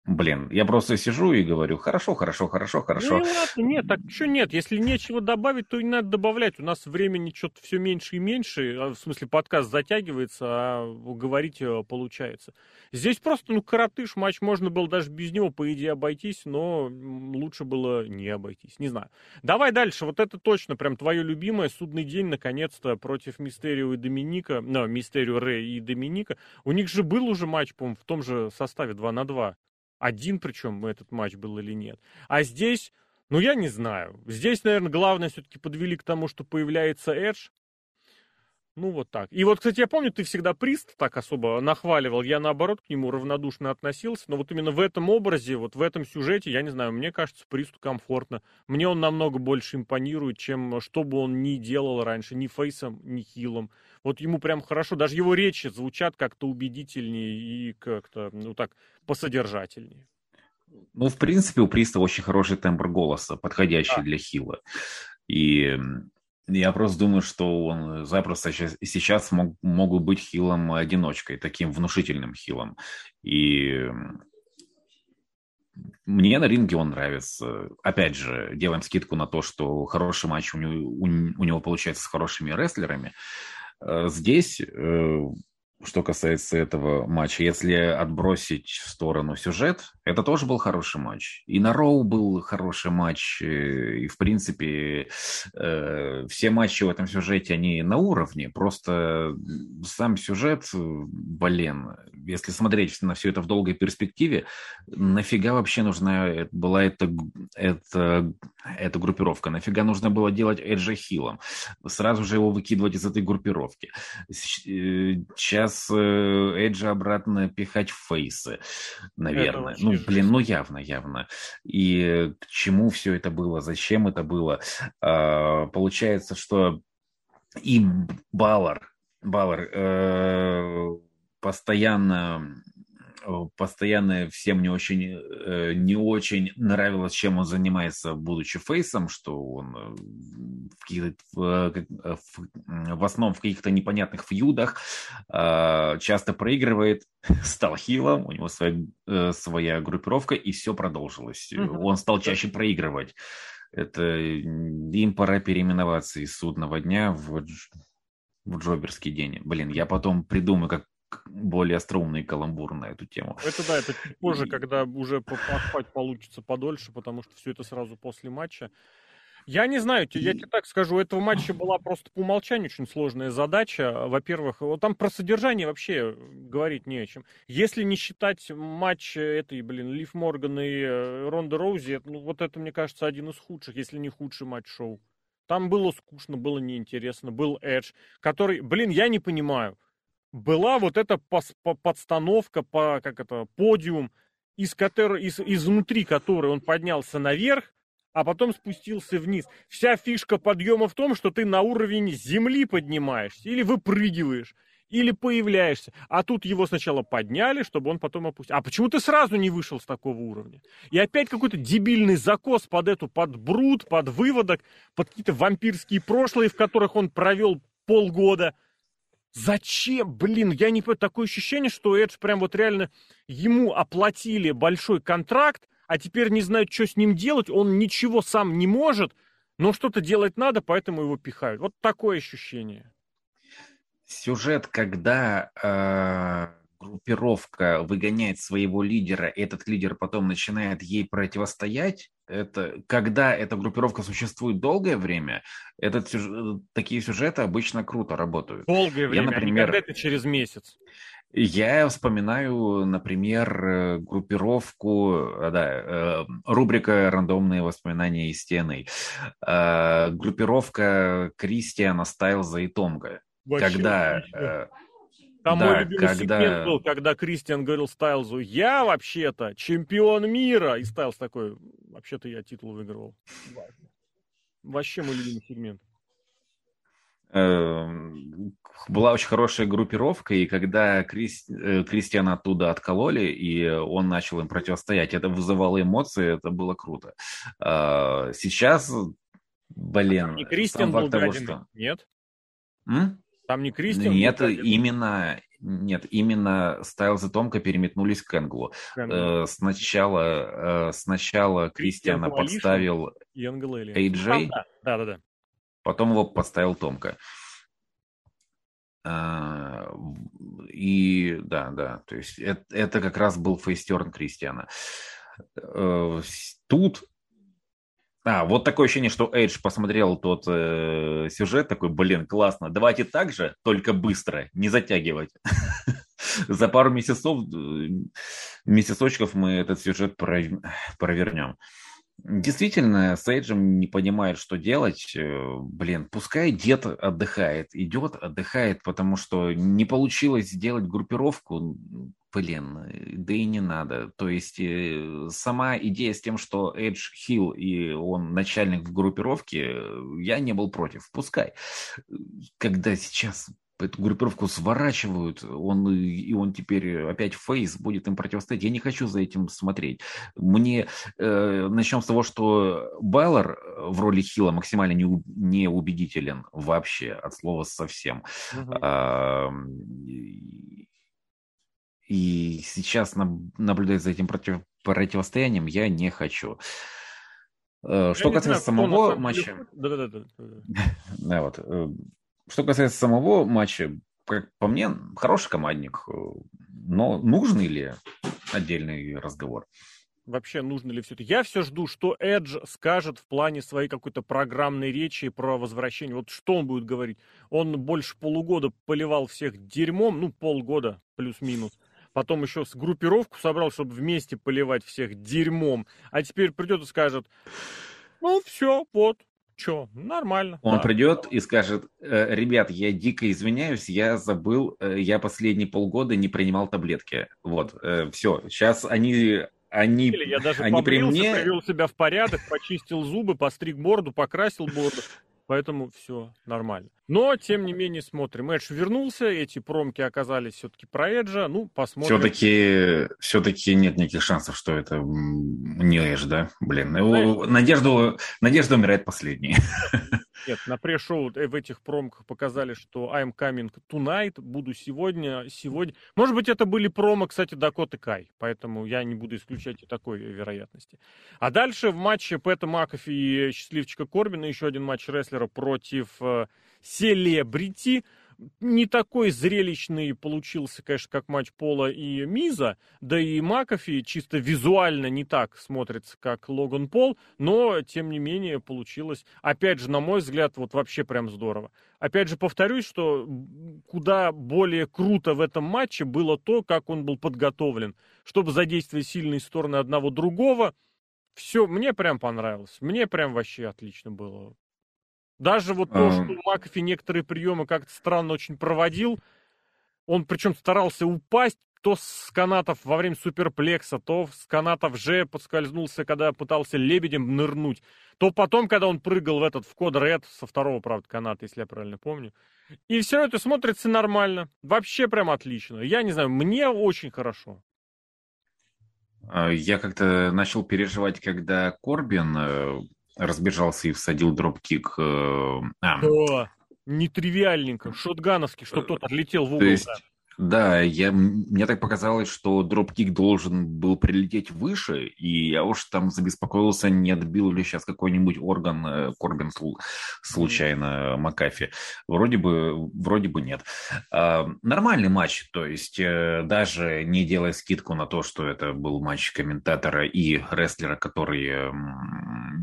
Блин, я просто сижу и говорю, хорошо, хорошо, хорошо, хорошо. Ну, ладно, нет, так что нет, если нечего добавить, то и надо добавлять. У нас времени что-то все меньше и меньше, а, в смысле подкаст затягивается, а говорить э, получается. Здесь просто, ну, коротыш матч, можно было даже без него, по идее, обойтись, но лучше было не обойтись, не знаю. Давай дальше, вот это точно прям твое любимое, судный день, наконец-то, против Мистерио и Доминика, ну, Мистерио Рэй и Доминика. У них же был уже матч, по-моему, в том же составе 2 на 2 один причем этот матч был или нет. А здесь, ну я не знаю. Здесь, наверное, главное все-таки подвели к тому, что появляется Эдж. Ну, вот так. И вот, кстати, я помню, ты всегда Прист так особо нахваливал. Я, наоборот, к нему равнодушно относился. Но вот именно в этом образе, вот в этом сюжете, я не знаю, мне кажется, Присту комфортно. Мне он намного больше импонирует, чем что бы он ни делал раньше, ни фейсом, ни хилом. Вот ему прям хорошо. Даже его речи звучат как-то убедительнее и как-то, ну так, посодержательнее. Ну, в принципе, у Приста очень хороший тембр голоса, подходящий да. для хила. И я просто думаю, что он запросто сейчас, сейчас мог, могут быть хилом-одиночкой, таким внушительным хилом. И мне на ринге он нравится. Опять же, делаем скидку на то, что хороший матч у него, у, у него получается с хорошими рестлерами. Э, здесь э, что касается этого матча. Если отбросить в сторону сюжет, это тоже был хороший матч. И на Роу был хороший матч. Э, и, в принципе, э, все матчи в этом сюжете, они на уровне. Просто сам сюжет, блин, если смотреть на все это в долгой перспективе, нафига вообще нужна была эта, эта, эта группировка? Нафига нужно было делать Эджа Хиллом? Сразу же его выкидывать из этой группировки. Сейчас сейчас э, Эджа обратно пихать в фейсы, наверное. Ну, блин, ну явно, явно. И к чему все это было, зачем это было? А, получается, что и Баллар, Баллар э, постоянно постоянно всем не очень, э, не очень нравилось, чем он занимается, будучи фейсом, что он э, в, э, в, в основном в каких-то непонятных фьюдах часто проигрывает, *laughs* стал хилом, у него своя, своя группировка, и все продолжилось. Mm-hmm. Он стал чаще проигрывать. Это им пора переименоваться из судного дня в в Джоберский день. Блин, я потом придумаю, как более остроумный каламбур на эту тему. Это да, это чуть позже, когда уже поспать получится подольше, потому что все это сразу после матча. Я не знаю, я тебе так скажу, у этого матча была просто по умолчанию очень сложная задача. Во-первых, вот там про содержание вообще говорить не о чем. Если не считать матч этой, блин, Лив Морган и э, Ронда Роузи, ну, вот это, мне кажется, один из худших, если не худший матч шоу. Там было скучно, было неинтересно, был Эдж, который, блин, я не понимаю была вот эта подстановка, по, как это, подиум, из которой, из, изнутри которой он поднялся наверх, а потом спустился вниз. Вся фишка подъема в том, что ты на уровень земли поднимаешься, или выпрыгиваешь, или появляешься. А тут его сначала подняли, чтобы он потом опустил. А почему ты сразу не вышел с такого уровня? И опять какой-то дебильный закос под эту, под бруд, под выводок, под какие-то вампирские прошлые, в которых он провел полгода – Зачем? Блин, я не понимаю. Такое ощущение, что Эдж прям вот реально ему оплатили большой контракт, а теперь не знают, что с ним делать. Он ничего сам не может, но что-то делать надо, поэтому его пихают. Вот такое ощущение. Сюжет, когда э, группировка выгоняет своего лидера, и этот лидер потом начинает ей противостоять, это, когда эта группировка существует долгое время, этот, такие сюжеты обычно круто работают. Долгое время, Я, например, а это через месяц. Я вспоминаю, например, э, группировку, э, да, э, рубрика «Рандомные воспоминания из стены», группировка Кристиана Стайлза и Томга. Вообще, когда Там да, мой любимый когда... сегмент был, когда Кристиан говорил Стайлзу, я вообще-то чемпион мира. И Стайлз такой, вообще-то я титул выигрывал. Вообще мой любимый сегмент. Эм, была очень хорошая группировка, и когда Крис, э, Кристиана оттуда откололи, и он начал им противостоять, это вызывало эмоции, это было круто. А, сейчас, блин... Там не Кристиан был того, что... Нет? М? Там не Кристиан Нет, именно... Нет, именно Стайлз и Томка переметнулись к Энглу. Э, сначала, э, сначала Кристиана подставил AJ. Да, да, да. Потом его подставил Томка. А, и да, да, то есть это, это как раз был фейстерн Кристиана. Э, тут а, вот такое ощущение, что Эйдж посмотрел тот э, сюжет, такой, блин, классно, давайте так же, только быстро, не затягивать. *laughs* За пару месяцев, э, месяцочков мы этот сюжет провернем. Действительно, Сейджем не понимает, что делать. Э, блин, пускай дед отдыхает, идет, отдыхает, потому что не получилось сделать группировку. Блин, э, да и не надо. То есть э, сама идея с тем, что Эдж Хилл и он начальник в группировке, я не был против. Пускай. Когда сейчас эту группировку сворачивают, он, и он теперь опять фейс будет им противостоять. Я не хочу за этим смотреть. Мне э, начнем с того, что Байлор в роли Хила максимально не, не убедителен вообще, от слова совсем. Uh-huh. А, и сейчас наблюдать за этим против, противостоянием я не хочу. Э, что касается самого матча... Да-да-да. *laughs* Да, вот. Э, что касается самого матча, как по мне, хороший командник. Но нужный ли отдельный разговор? Вообще, нужно ли все это? Я все жду, что Эдж скажет в плане своей какой-то программной речи про возвращение. Вот что он будет говорить? Он больше полугода поливал всех дерьмом, ну, полгода плюс-минус. Потом еще с группировку собрал, чтобы вместе поливать всех дерьмом. А теперь придет и скажет, ну, все, вот, Че, нормально. Он да. придет и скажет, «Э, ребят, я дико извиняюсь, я забыл, э, я последние полгода не принимал таблетки. Вот, э, все, сейчас они они, я даже они побрился, при мне... привел себя в порядок, почистил зубы, постриг бороду, покрасил бороду. Поэтому все нормально. Но, тем не менее, смотрим. Эдж вернулся, эти промки оказались все-таки про Эджа. Ну, посмотрим. Все-таки все нет никаких шансов, что это не Эдж, да? Блин, Знаешь, надежду, надежда умирает последней. *laughs* Нет, на пресс-шоу в этих промках показали, что I'm coming tonight, буду сегодня, сегодня. Может быть, это были промо, кстати, Дакоты Кай, поэтому я не буду исключать и такой вероятности. А дальше в матче Пэта Макафи и Счастливчика Корбина, еще один матч рестлера против э, Селебрити не такой зрелищный получился, конечно, как матч Пола и Миза, да и Макафи чисто визуально не так смотрится, как Логан Пол, но, тем не менее, получилось, опять же, на мой взгляд, вот вообще прям здорово. Опять же, повторюсь, что куда более круто в этом матче было то, как он был подготовлен, чтобы задействовать сильные стороны одного другого, все, мне прям понравилось. Мне прям вообще отлично было. Даже вот то, что Макафи некоторые приемы как-то странно очень проводил, он причем старался упасть, то с канатов во время суперплекса, то с канатов же подскользнулся, когда пытался лебедем нырнуть, то потом, когда он прыгал в этот, в код Ред, со второго, правда, каната, если я правильно помню. И все это смотрится нормально. Вообще прям отлично. Я не знаю, мне очень хорошо. А, я как-то начал переживать, когда Корбин э, разбежался и всадил дропкик. Э, а. Да, нетривиальненько, шотгановский, что тот отлетел в угол. То есть, да, я, мне так показалось, что дропкик должен был прилететь выше, и я уж там забеспокоился, не отбил ли сейчас какой-нибудь орган э, Корбин случайно Макафи. Вроде бы, вроде бы нет. А, нормальный матч, то есть э, даже не делая скидку на то, что это был матч комментатора и рестлера, который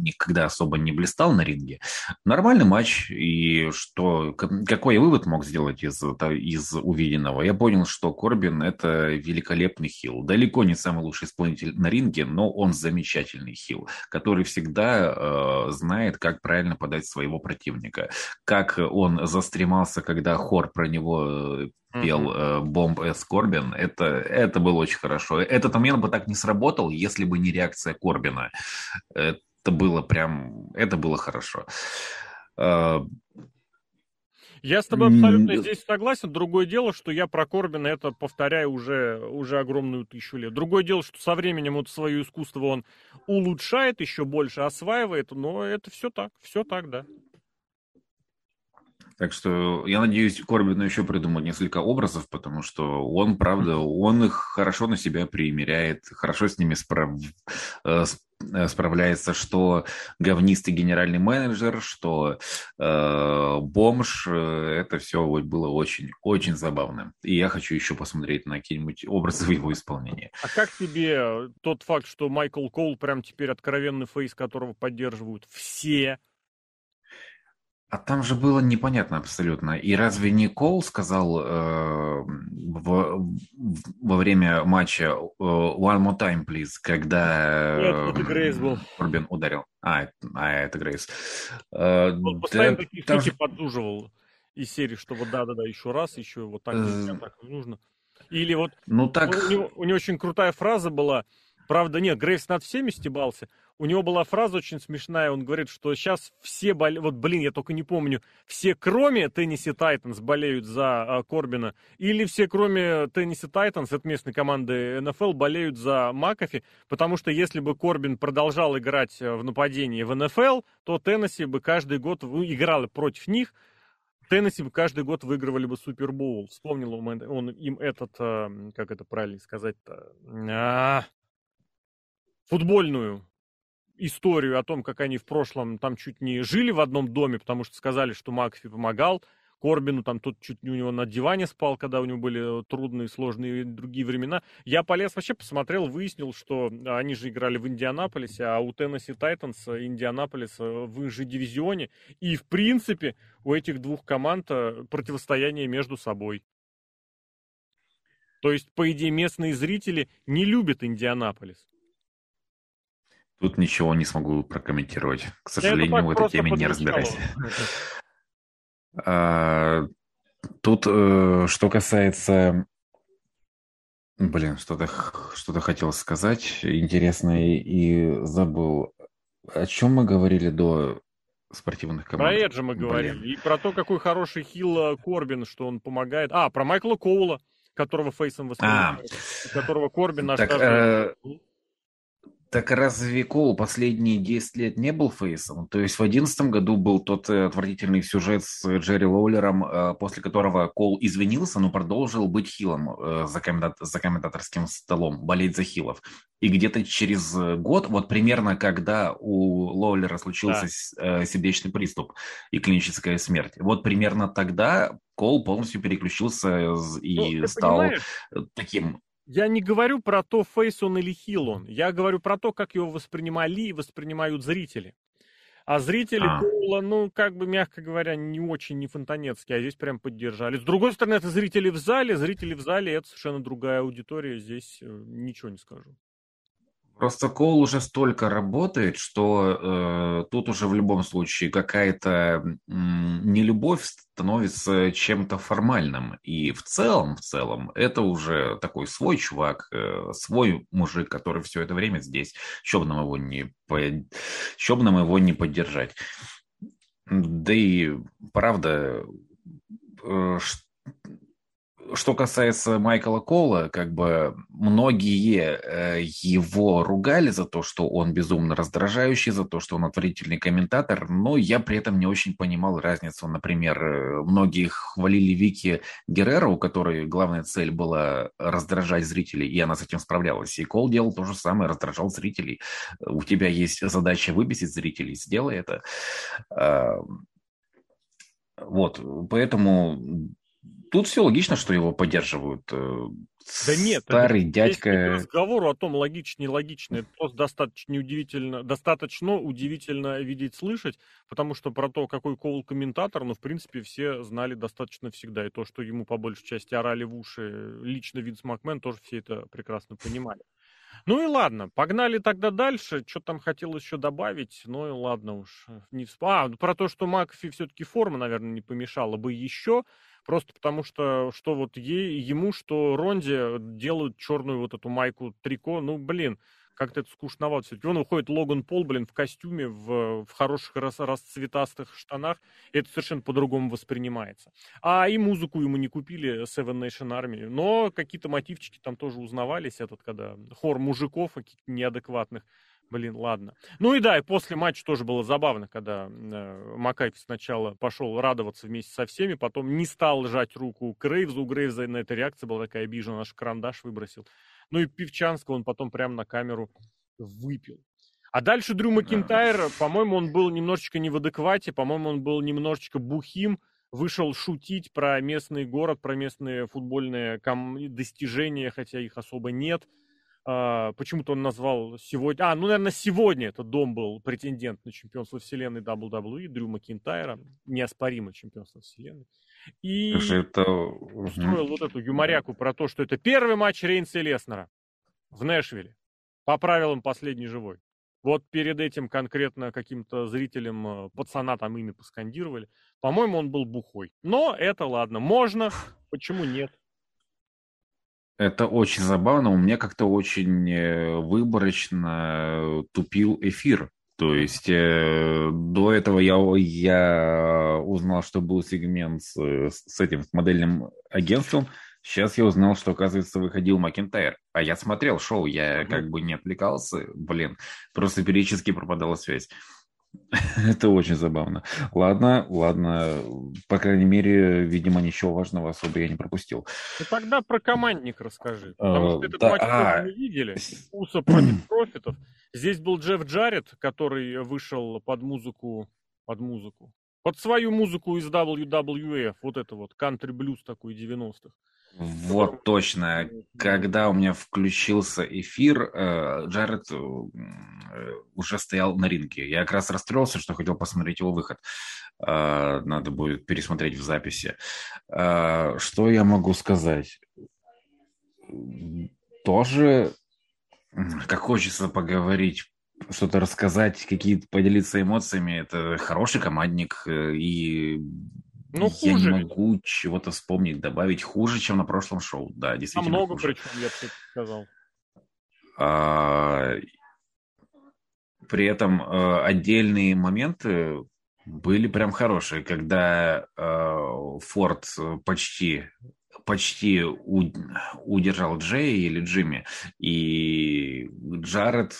никогда особо не блистал на ринге. Нормальный матч, и что, какой я вывод мог сделать из, из увиденного? Я понял, что Корбин – это великолепный хил. Далеко не самый лучший исполнитель на ринге, но он замечательный хил, который всегда э, знает, как правильно подать своего противника. Как он застремался, когда хор про него э, пел э, Бомб С. Корбин, это, это было очень хорошо. Этот момент бы так не сработал, если бы не реакция Корбина. Это было прям, это было хорошо. Я с тобой абсолютно здесь согласен. Другое дело, что я про Корбина это повторяю уже, уже огромную тысячу лет. Другое дело, что со временем вот свое искусство он улучшает, еще больше осваивает, но это все так, все так, да. Так что я надеюсь, Корбину еще придумать несколько образов, потому что он, правда, он их хорошо на себя примеряет, хорошо с ними справ... Э, э, справляется, что говнистый генеральный менеджер, что э, бомж, э, это все было очень, очень забавно. И я хочу еще посмотреть на какие-нибудь образы в его исполнении. А как тебе тот факт, что Майкл Коул прям теперь откровенный фейс, которого поддерживают все а там же было непонятно абсолютно. И разве не Кол сказал э, в, во время матча э, «One more time, please», когда э, это Грейвс был. Корбин ударил? А, а это Грейвс. Э, Он постоянно да, такие там... штуки подуживал из серии, что вот да-да-да, еще раз, еще вот так, э... так нужно. Или вот ну, так... у, него, у него очень крутая фраза была, правда, нет, Грейвс над всеми стебался, у него была фраза очень смешная, он говорит, что сейчас все болеют, вот, блин, я только не помню, все кроме Tennessee Titans болеют за а, Корбина, или все кроме Tennessee Titans, это местной команды НФЛ, болеют за Макафи, потому что если бы Корбин продолжал играть э, в нападении в НФЛ, то Теннесси бы каждый год играл против них, Теннесси бы каждый год выигрывали бы Супербоул. Вспомнил он, он им этот, э, как это правильно сказать-то, а, футбольную историю о том, как они в прошлом там чуть не жили в одном доме, потому что сказали, что Макфи помогал Корбину, там тот чуть не у него на диване спал, когда у него были трудные, сложные другие времена. Я полез вообще, посмотрел, выяснил, что они же играли в Индианаполисе, а у Теннесси Тайтанс Индианаполис в их же дивизионе. И, в принципе, у этих двух команд э, противостояние между собой. То есть, по идее, местные зрители не любят Индианаполис. Тут ничего не смогу прокомментировать. К сожалению, в этой теме не разбираюсь. *laughs* А, тут, э, что касается... Блин, что-то что хотел сказать интересное и забыл. О чем мы говорили до спортивных команд? Про Эджа мы говорили. Блин. И про то, какой хороший хил э, Корбин, что он помогает. А, про Майкла Коула, которого фейсом воспринимают. А, которого Корбин наш так, даже... э, так разве Коул последние 10 лет не был фейсом? То есть в 2011 году был тот э, отвратительный сюжет с Джерри Лоулером, э, после которого Коул извинился, но продолжил быть хилом э, за, комментат- за комментаторским столом, болеть за хилов. И где-то через год, вот примерно когда у Лоулера случился да. сердечный приступ и клиническая смерть, вот примерно тогда Кол полностью переключился и ну, стал понимаешь? таким я не говорю про то, фейс он или хил он. Я говорю про то, как его воспринимали и воспринимают зрители. А зрители а. Коула, ну, как бы, мягко говоря, не очень не фонтанецкие, а здесь прям поддержали. С другой стороны, это зрители в зале. Зрители в зале — это совершенно другая аудитория. Здесь э, ничего не скажу. Просто Кол уже столько работает, что э, тут уже в любом случае какая-то э, нелюбовь становится чем-то формальным. И в целом, в целом, это уже такой свой чувак, э, свой мужик, который все это время здесь. Бы нам его не, по... Бы нам его не поддержать. Да и правда, э, что касается Майкла Кола, как бы многие э, его ругали за то, что он безумно раздражающий, за то, что он отвратительный комментатор, но я при этом не очень понимал разницу. Например, э, многие хвалили Вики Геррера, у которой главная цель была раздражать зрителей, и она с этим справлялась. И Кол делал то же самое, раздражал зрителей. У тебя есть задача выбесить зрителей, сделай это. А, вот, поэтому тут все логично, что его поддерживают. Э, да нет, старый это, дядька. разговору о том, логично, не логично, это просто достаточно удивительно, достаточно удивительно видеть, слышать, потому что про то, какой Коул комментатор, ну, в принципе, все знали достаточно всегда. И то, что ему по большей части орали в уши лично Винс Макмен, тоже все это прекрасно понимали. Ну и ладно, погнали тогда дальше. Что там хотел еще добавить? Ну и ладно уж. Не всп... А, ну про то, что Макфи все-таки форма, наверное, не помешала бы еще. Просто потому что, что вот ей, ему, что Ронде делают черную вот эту майку трико. Ну, блин, как-то это скучновато все-таки. Он выходит Логан Пол, блин, в костюме, в, в хороших рас, расцветастых штанах. Это совершенно по-другому воспринимается. А и музыку ему не купили Seven Nation Army. Но какие-то мотивчики там тоже узнавались. Этот, когда хор мужиков неадекватных. Блин, ладно. Ну и да, и после матча тоже было забавно, когда э, Макайф сначала пошел радоваться вместе со всеми, потом не стал жать руку Грейвзу. У Грейвза на этой реакция была такая обижена, наш карандаш выбросил. Ну и Пивчанского он потом прямо на камеру выпил. А дальше Дрю Макинтайр, по-моему, он был немножечко не в адеквате, по-моему, он был немножечко бухим, вышел шутить про местный город, про местные футбольные достижения, хотя их особо нет. Uh, почему-то он назвал сегодня... А, ну, наверное, сегодня этот дом был претендент на чемпионство вселенной WWE, Дрю Макинтайра, неоспоримый чемпионство вселенной. И это... устроил вот эту юморяку про то, что это первый матч Рейнса и Леснера в Нэшвилле. По правилам последний живой. Вот перед этим конкретно каким-то зрителям э, пацана там имя поскандировали. По-моему, он был бухой. Но это ладно. Можно. Почему нет? Это очень забавно. У меня как-то очень э, выборочно тупил эфир. То есть э, до этого я, я узнал, что был сегмент с, с этим с модельным агентством. Сейчас я узнал, что, оказывается, выходил Макентайр. А я смотрел шоу, я mm-hmm. как бы не отвлекался. Блин, просто периодически пропадала связь. *laughs* Это очень забавно. Ладно, ладно. По крайней мере, видимо, ничего важного особо я не пропустил. Ну тогда про командник расскажи. Потому что этот матч а, мы видели. Уса против *clears throat* профитов. Здесь был Джефф Джаред, который вышел под музыку, под музыку, под свою музыку из WWF, вот это вот, кантри-блюз такой 90-х. Вот точно. Когда у меня включился эфир, э, Джаред э, уже стоял на ринге. Я как раз расстроился, что хотел посмотреть его выход. Э, надо будет пересмотреть в записи. Что я могу сказать? Тоже, как хочется поговорить что-то рассказать, какие-то поделиться эмоциями. Это хороший командник и ну, я хуже. не могу чего-то вспомнить, добавить хуже, чем на прошлом шоу. Да, действительно. Намного хуже. причем, я бы сказал. А, при этом а, отдельные моменты были прям хорошие, когда а, Форд почти почти у, удержал Джей или Джимми, и Джаред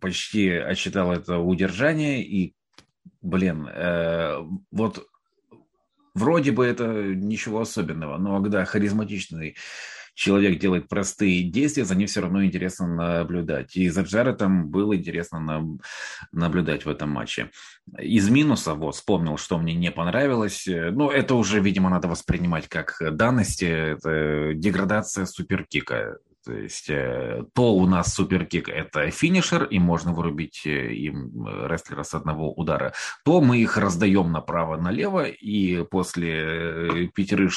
почти отчитал это удержание, и, блин, э, вот Вроде бы это ничего особенного, но когда харизматичный человек делает простые действия, за ним все равно интересно наблюдать. И за Джаретом было интересно на, наблюдать в этом матче. Из минуса, вот, вспомнил, что мне не понравилось. Ну, это уже, видимо, надо воспринимать как данности. Это деградация суперкика. То есть э, то у нас суперкик – это финишер, и можно вырубить э, им э, рестлера с одного удара, то мы их раздаем направо-налево, и после пятерых,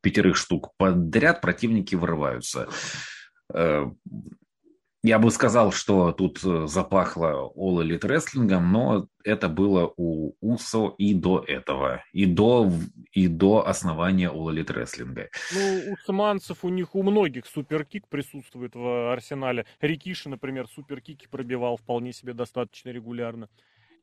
пятерых штук подряд противники вырываются. Я бы сказал, что тут э, запахло All Elite Wrestling, но это было у Усо и до этого, и до, и до основания All Elite Wrestling. Ну, у саманцев, у них у многих суперкик присутствует в арсенале. Рикиши, например, суперкики пробивал вполне себе достаточно регулярно.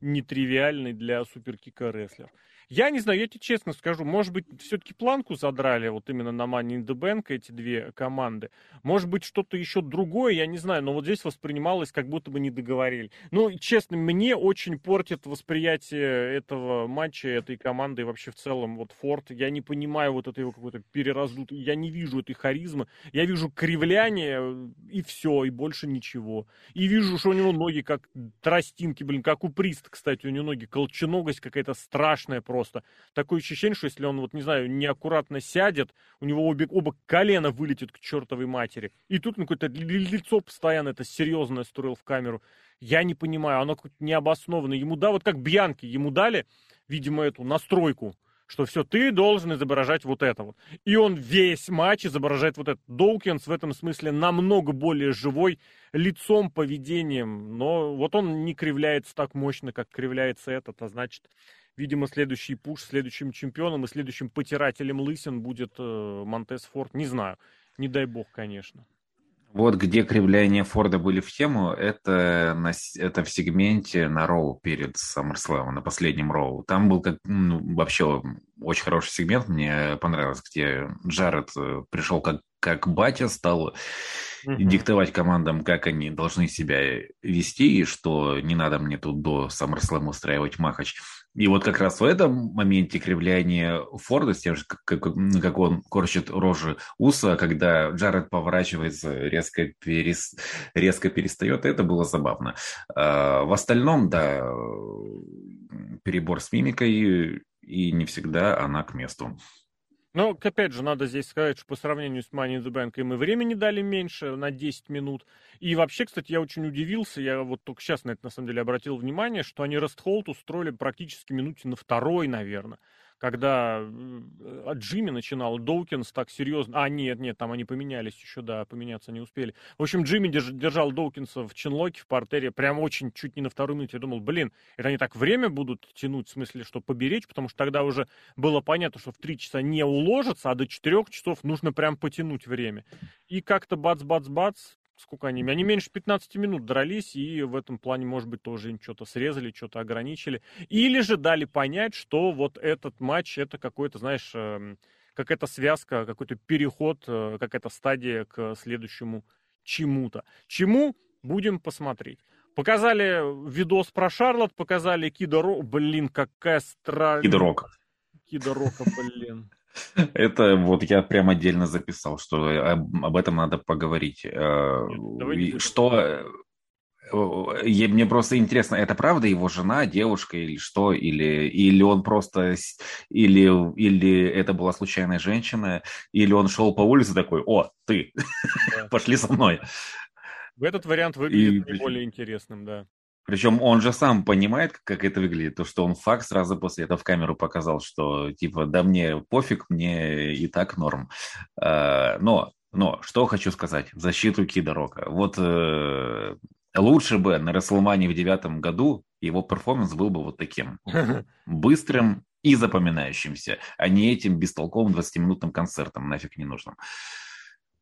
Нетривиальный для суперкика рестлер. Я не знаю, я тебе честно скажу, может быть, все-таки планку задрали вот именно на Money in the Bank эти две команды. Может быть, что-то еще другое, я не знаю, но вот здесь воспринималось, как будто бы не договорили. Ну, честно, мне очень портит восприятие этого матча, этой команды и вообще в целом вот Форд. Я не понимаю вот этой его какой-то перераздутой, я не вижу этой харизмы. Я вижу кривляние и все, и больше ничего. И вижу, что у него ноги как тростинки, блин, как у Приста, кстати, у него ноги колченогость какая-то страшная просто просто. Такое ощущение, что если он, вот не знаю, неаккуратно сядет, у него обе, оба колена вылетят к чертовой матери. И тут он какое-то лицо постоянно это серьезное строил в камеру. Я не понимаю, оно как-то необоснованно. Ему, да, вот как Бьянки, ему дали, видимо, эту настройку что все, ты должен изображать вот это вот. И он весь матч изображает вот это. Доукинс в этом смысле намного более живой лицом, поведением, но вот он не кривляется так мощно, как кривляется этот, а значит, видимо, следующий пуш, следующим чемпионом и следующим потирателем лысин будет э, Монтес Форд, не знаю, не дай бог, конечно. Вот где кривляния Форда были в тему, это, на, это в сегменте на Роу перед SummerSlam, на последнем Роу. Там был как, ну, вообще очень хороший сегмент, мне понравилось, где Джаред э, пришел как, как батя, стал mm-hmm. диктовать командам, как они должны себя вести, и что не надо мне тут до SummerSlam устраивать махач. И вот как раз в этом моменте кривляние Форда, с тем же, как, как, он корчит рожи Уса, когда Джаред поворачивается, резко, перес, резко перестает, это было забавно. А в остальном, да, перебор с мимикой, и не всегда она к месту. Но, опять же, надо здесь сказать, что по сравнению с Money in the Bank им времени дали меньше, на 10 минут. И вообще, кстати, я очень удивился, я вот только сейчас на это, на самом деле, обратил внимание, что они Рестхолд устроили практически минуте на второй, наверное когда э, Джимми начинал, Доукинс так серьезно... А, нет, нет, там они поменялись еще, да, поменяться не успели. В общем, Джимми держ, держал Доукинса в чинлоке, в портере, прям очень чуть не на вторую минуте. Я думал, блин, это они так время будут тянуть, в смысле, что поберечь, потому что тогда уже было понятно, что в три часа не уложится, а до четырех часов нужно прям потянуть время. И как-то бац-бац-бац, сколько они, они меньше 15 минут дрались, и в этом плане, может быть, тоже им что-то срезали, что-то ограничили. Или же дали понять, что вот этот матч, это какой-то, знаешь, эм, какая-то связка, какой-то переход, э, какая-то стадия к следующему чему-то. Чему? Будем посмотреть. Показали видос про Шарлот, показали Кида Рок. Блин, какая страшная... Кида Рока. Кида Рока, блин. *laughs* Это вот я прям отдельно записал, что об, об этом надо поговорить. Э, Нет, что э, мне просто интересно, это правда его жена, девушка или что, или или он просто или или это была случайная женщина, или он шел по улице такой, о, ты, *laughs* да. пошли со мной. В этот вариант выглядит и... более интересным, да. Причем он же сам понимает, как это выглядит, то, что он факт сразу после этого в камеру показал, что типа, да мне пофиг, мне и так норм. А, но, но, что хочу сказать в защиту Кида Рока. Вот э, лучше бы на Расселмане в девятом году его перформанс был бы вот таким. *laughs* Быстрым и запоминающимся, а не этим бестолковым 20-минутным концертом, нафиг не нужным.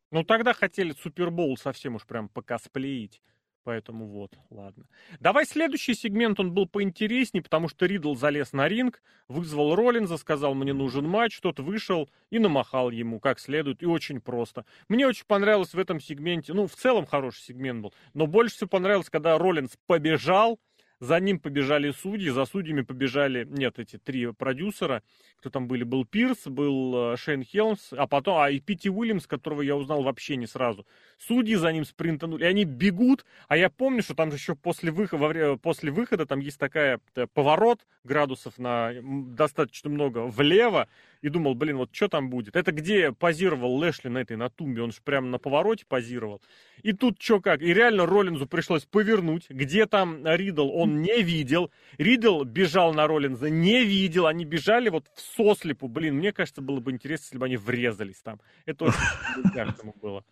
Ну, тогда хотели Супербол совсем уж прям покосплеить. Поэтому вот, ладно. Давай следующий сегмент, он был поинтереснее, потому что Ридл залез на ринг, вызвал Роллинза, сказал, мне нужен матч, тот вышел и намахал ему как следует, и очень просто. Мне очень понравилось в этом сегменте, ну, в целом хороший сегмент был, но больше всего понравилось, когда Роллинз побежал, за ним побежали судьи, за судьями побежали, нет, эти три продюсера, кто там были, был Пирс, был э, Шейн Хелмс, а потом, а и Пити Уильямс, которого я узнал вообще не сразу. Судьи за ним спринтанули, и они бегут, а я помню, что там еще после выхода, после выхода там есть такая э, поворот градусов на достаточно много влево, и думал, блин, вот что там будет? Это где позировал Лэшли на этой, на тумбе, он же прямо на повороте позировал. И тут что как, и реально Роллинзу пришлось повернуть, где там Ридл, он не видел, Ридл бежал на Роллинза, не видел, они бежали вот в сослепу, блин, мне кажется, было бы интересно, если бы они врезались там. Это очень каждому было.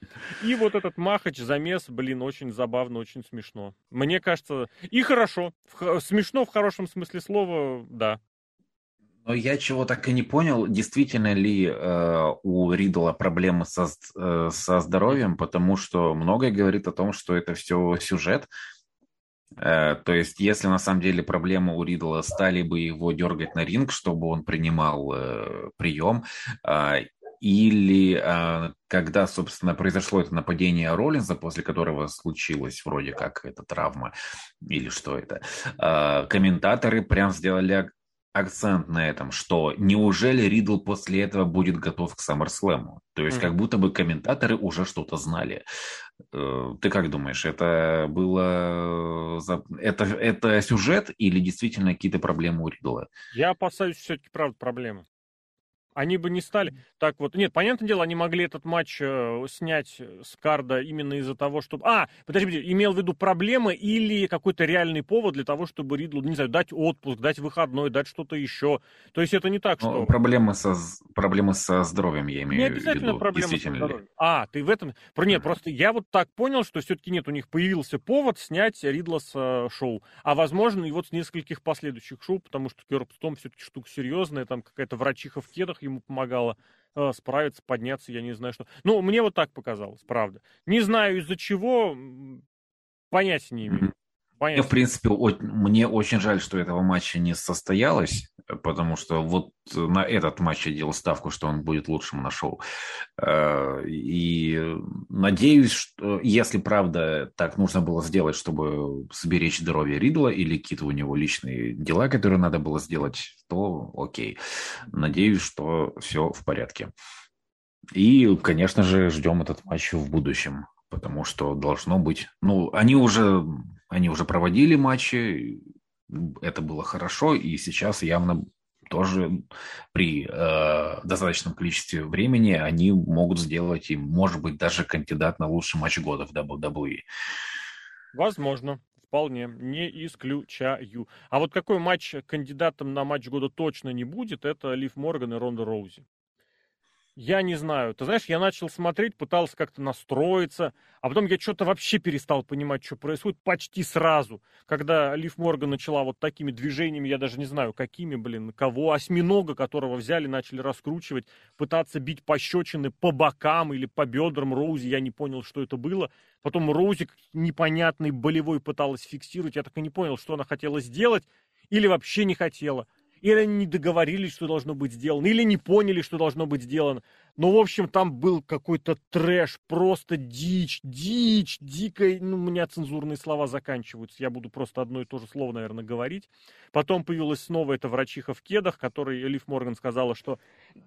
И вот этот махач, замес, блин, очень забавно, очень смешно. Мне кажется, и хорошо, смешно в хорошем смысле слова, да, но я чего так и не понял, действительно ли э, у Ридла проблемы со, э, со здоровьем, потому что многое говорит о том, что это все сюжет. Э, то есть, если на самом деле проблемы у Ридла стали бы его дергать на ринг, чтобы он принимал э, прием, э, или э, когда, собственно, произошло это нападение Роллинза, после которого случилась вроде как эта травма, или что это, э, комментаторы прям сделали акцент на этом, что неужели Ридл после этого будет готов к SummerSlam? То есть mm-hmm. как будто бы комментаторы уже что-то знали. Э, ты как думаешь, это было... Это, это сюжет или действительно какие-то проблемы у Ридла? Я опасаюсь все-таки, правда, проблемы. Они бы не стали так вот. Нет, понятное дело, они могли этот матч э, снять с карда именно из-за того, чтобы. А, подожди, подожди, имел в виду проблемы или какой-то реальный повод для того, чтобы Ридлу, не знаю, дать отпуск, дать выходной, дать что-то еще. То есть это не так, ну, что. Ну, проблемы со, проблемы со здоровьем, я имею не в виду. Не обязательно проблемы со здоровьем. А, ты в этом. Нет, просто я вот так понял, что все-таки нет, у них появился повод снять Ридла с э, шоу. А возможно, и вот с нескольких последующих шоу, потому что Керпстом все-таки штука серьезная, там какая-то врачиха в кедах ему помогала э, справиться, подняться, я не знаю что. Ну, мне вот так показалось, правда. Не знаю из-за чего, понятия не имею. Понятно. Мне, в принципе, мне очень жаль, что этого матча не состоялось, потому что вот на этот матч я делал ставку, что он будет лучшим на шоу. Э, и надеюсь, что если правда так нужно было сделать, чтобы сберечь здоровье Ридла или какие-то у него личные дела, которые надо было сделать, то окей. Надеюсь, что все в порядке. И, конечно же, ждем этот матч в будущем, потому что должно быть... Ну, они уже они уже проводили матчи, это было хорошо, и сейчас явно тоже при э, достаточном количестве времени они могут сделать и, может быть, даже кандидат на лучший матч года в WWE. Возможно. Вполне, не исключаю. А вот какой матч кандидатом на матч года точно не будет, это Лив Морган и Ронда Роузи. Я не знаю. Ты знаешь, я начал смотреть, пытался как-то настроиться, а потом я что-то вообще перестал понимать, что происходит почти сразу. Когда Лив Морган начала вот такими движениями, я даже не знаю, какими, блин, кого, осьминога, которого взяли, начали раскручивать, пытаться бить пощечины по бокам или по бедрам Роузи, я не понял, что это было. Потом Роузи непонятный болевой пыталась фиксировать, я так и не понял, что она хотела сделать или вообще не хотела или они не договорились, что должно быть сделано, или не поняли, что должно быть сделано. Ну, в общем, там был какой-то трэш, просто дичь, дичь, дикая. Ну, у меня цензурные слова заканчиваются, я буду просто одно и то же слово, наверное, говорить. Потом появилась снова эта врачиха в кедах, которой Элиф Морган сказала, что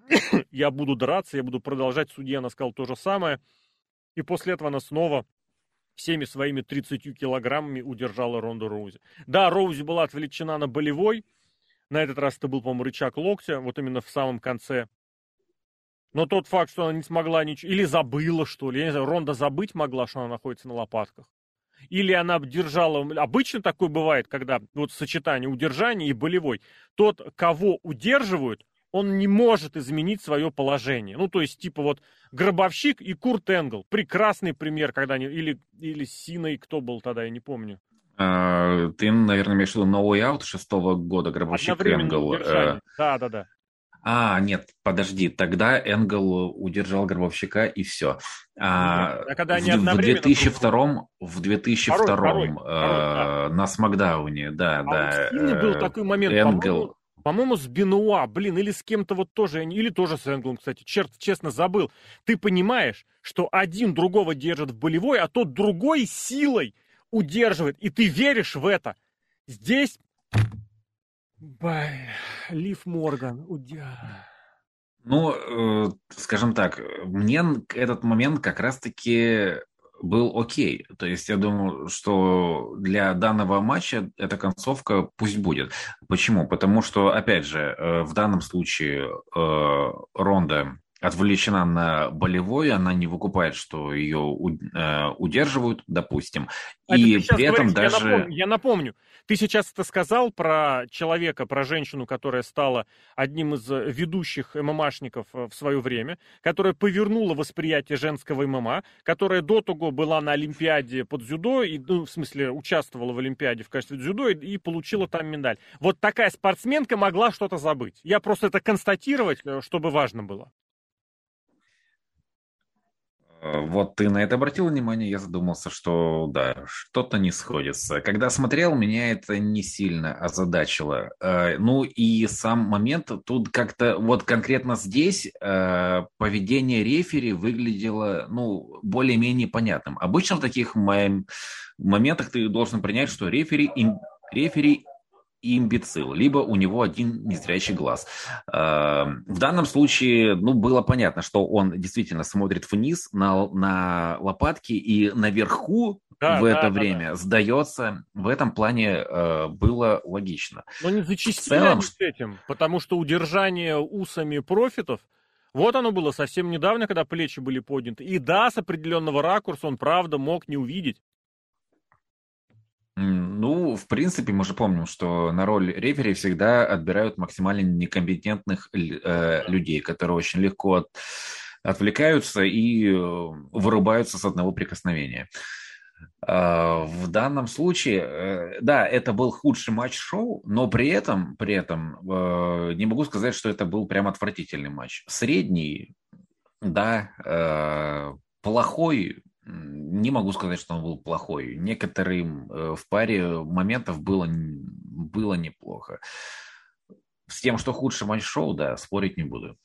*coughs* я буду драться, я буду продолжать. Судья она сказала то же самое. И после этого она снова всеми своими 30 килограммами удержала Ронду Роузи. Да, Роузи была отвлечена на болевой, на этот раз это был, по-моему, рычаг локтя, вот именно в самом конце. Но тот факт, что она не смогла ничего... Или забыла, что ли. Я не знаю, Ронда забыть могла, что она находится на лопатках. Или она держала... Обычно такое бывает, когда вот сочетание удержания и болевой. Тот, кого удерживают, он не может изменить свое положение. Ну, то есть, типа вот Гробовщик и Курт Энгл. Прекрасный пример, когда они... Или, или Синой, кто был тогда, я не помню. А, ты, наверное, имеешь в виду No Way Out шестого года, Гробовщик Энгл. Э, да, да, да. А, нет, подожди, тогда Энгл удержал Гробовщика и все. А, а когда они в, в 2002 в 2002 второй, второй, второй, да. на Смакдауне, да, а да. Вот был э, такой момент, Энгл. По-моему, с Бенуа, блин, или с кем-то вот тоже, или тоже с Энглом, кстати, черт, честно забыл. Ты понимаешь, что один другого держит в болевой, а тот другой силой удерживает, и ты веришь в это. Здесь Бай, Лив Морган. Ну, э, скажем так, мне этот момент как раз-таки был окей. То есть я думаю, что для данного матча эта концовка пусть будет. Почему? Потому что, опять же, э, в данном случае э, Ронда отвлечена на болевой, она не выкупает, что ее э, удерживают, допустим. А и при этом говорите, даже... Я напомню, я напомню, ты сейчас это сказал про человека, про женщину, которая стала одним из ведущих ММАшников э, в свое время, которая повернула восприятие женского ММА, которая до того была на Олимпиаде под дзюдо, и, ну, в смысле, участвовала в Олимпиаде в качестве дзюдо и, и получила там медаль. Вот такая спортсменка могла что-то забыть. Я просто это констатировать, э, чтобы важно было. Э, вот ты на это обратил внимание, я задумался, что да, что-то не сходится. Когда смотрел, меня это не сильно озадачило. Э, ну и сам момент, тут как-то вот конкретно здесь э, поведение рефери выглядело, ну, более-менее понятным. Обычно в таких моментах ты должен принять, что рефери, рефери имбецил, либо у него один незрячий глаз. Эм, в данном случае, ну, было понятно, что он действительно смотрит вниз на, на лопатки и наверху да, в да, это да, время да. сдается. В этом плане э, было логично. Но не зачастили целом... с этим, потому что удержание усами профитов, вот оно было совсем недавно, когда плечи были подняты. И да, с определенного ракурса он, правда, мог не увидеть. Ну, в принципе, мы же помним, что на роль рефери всегда отбирают максимально некомпетентных э, людей, которые очень легко от, отвлекаются и э, вырубаются с одного прикосновения. Э, в данном случае, э, да, это был худший матч шоу, но при этом, при этом э, не могу сказать, что это был прям отвратительный матч. Средний, да, плохой, не могу сказать, что он был плохой. Некоторым э, в паре моментов было, было неплохо. С тем, что худший матч-шоу, да, спорить не буду.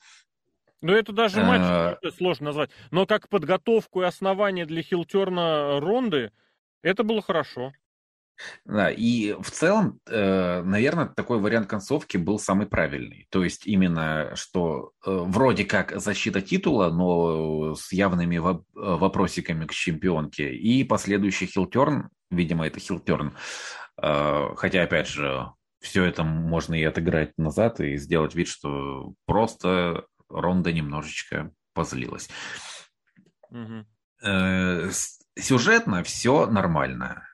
Ну, это даже матч а... сложно назвать. Но как подготовку и основание для хилтерна Ронды, это было хорошо. Да, и в целом, э, наверное, такой вариант концовки был самый правильный. То есть именно, что э, вроде как защита титула, но с явными вопросиками к чемпионке, и последующий хилтерн, видимо, это хилтерн, э, хотя, опять же, все это можно и отыграть назад и сделать вид, что просто Ронда немножечко позлилась. Угу. Сюжетно все нормально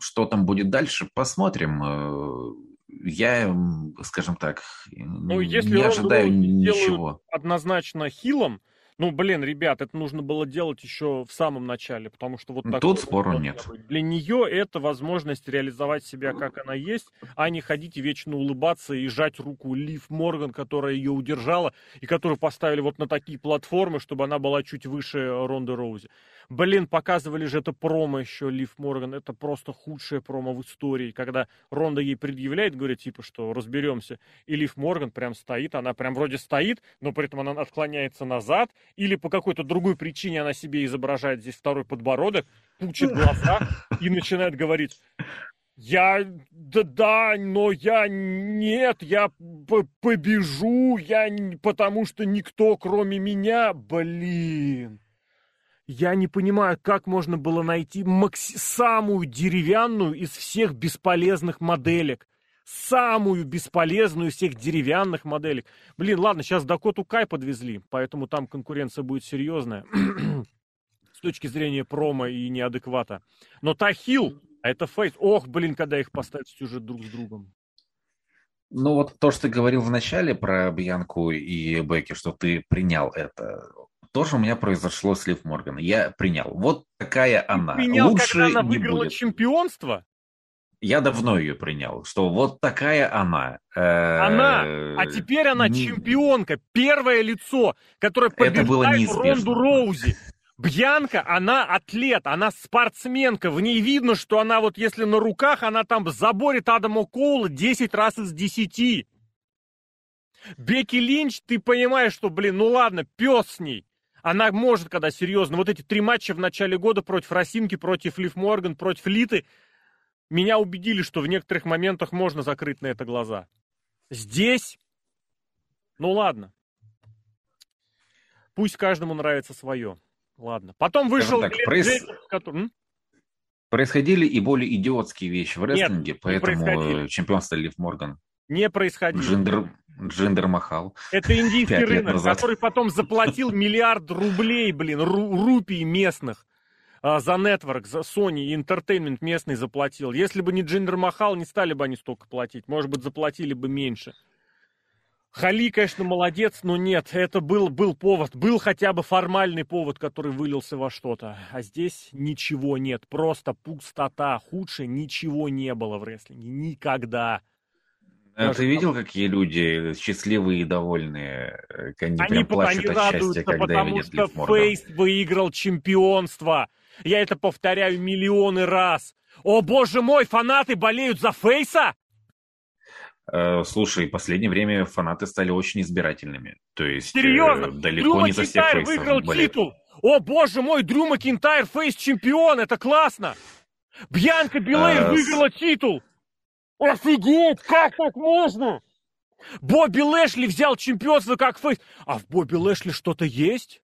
что там будет дальше, посмотрим. Э, я, скажем так, ну, если не ожидаю ничего. Однозначно хилом, ну, блин, ребят, это нужно было делать еще в самом начале, потому что вот Тут спору нет. Для нее это возможность реализовать себя, как она есть, а не ходить и вечно улыбаться и жать руку Лив Морган, которая ее удержала, и которую поставили вот на такие платформы, чтобы она была чуть выше Ронды Роузи. Блин, показывали же это промо еще Лив Морган. Это просто худшее промо в истории, когда Ронда ей предъявляет, говорит, типа, что разберемся. И Лив Морган прям стоит, она прям вроде стоит, но при этом она отклоняется назад, или по какой-то другой причине она себе изображает здесь второй подбородок, пучит глаза и начинает говорить, я, да, да, но я нет, я побежу, я, потому что никто кроме меня, блин. Я не понимаю, как можно было найти макси- самую деревянную из всех бесполезных моделек. Самую бесполезную из всех деревянных моделек. Блин, ладно, сейчас Дакоту Кай подвезли, поэтому там конкуренция будет серьезная. *clears throat* С точки зрения промо и неадеквата. Но Тахил, а это фейс. Ох, блин, когда их поставят сюжет друг с другом. Ну вот то, что ты говорил в начале про Бьянку и Бекки, что ты принял это тоже у меня произошло с Лив Морган. Я принял. Вот такая Ты она. Принял, Лучше когда она выиграла будет. чемпионство? Я давно ее принял, что вот такая она. Она, а теперь она чемпионка, первое лицо, которое побеждает Ронду Роузи. Бьянка, она атлет, она спортсменка. В ней видно, что она вот если на руках, она там заборит Адама Коула 10 раз из 10. Бекки Линч, ты понимаешь, что, блин, ну ладно, пес с ней. Она может, когда серьезно. Вот эти три матча в начале года против Росинки, против Лив Морган, против Литы, меня убедили, что в некоторых моментах можно закрыть на это глаза. Здесь, ну ладно. Пусть каждому нравится свое. Ладно. Потом вышел так, проис... Джейкобс, который... Происходили и более идиотские вещи в рестлинге, Нет, поэтому чемпионство Лив Морган. Не происходило. Джиндер, Джиндер Махал. Это индийский рынок, который потом заплатил миллиард рублей, блин, ру, рупий местных а, за network, за Sony Entertainment местный заплатил. Если бы не Джиндер Махал, не стали бы они столько платить. Может быть, заплатили бы меньше. Хали, конечно, молодец, но нет, это был, был повод, был хотя бы формальный повод, который вылился во что-то. А здесь ничего нет, просто пустота. Худше ничего не было в рестлинге. Никогда. А ты видел, какие люди счастливые и довольные? Они, они прям плачут они от счастья, когда потому что Фейс выиграл чемпионство. Я это повторяю миллионы раз. О, боже мой, фанаты болеют за Фейса? Э, слушай, в последнее время фанаты стали очень избирательными. То есть Серьезно? Э, далеко Дрю не за всех фейсов выиграл болеют. титул. О, боже мой, Дрю Макинтайр фейс чемпион, это классно. Бьянка Билейр а, выиграла титул! Офигеть, как так можно? Бобби Лэшли взял чемпионство как фейс. А в Бобби Лэшли что-то есть?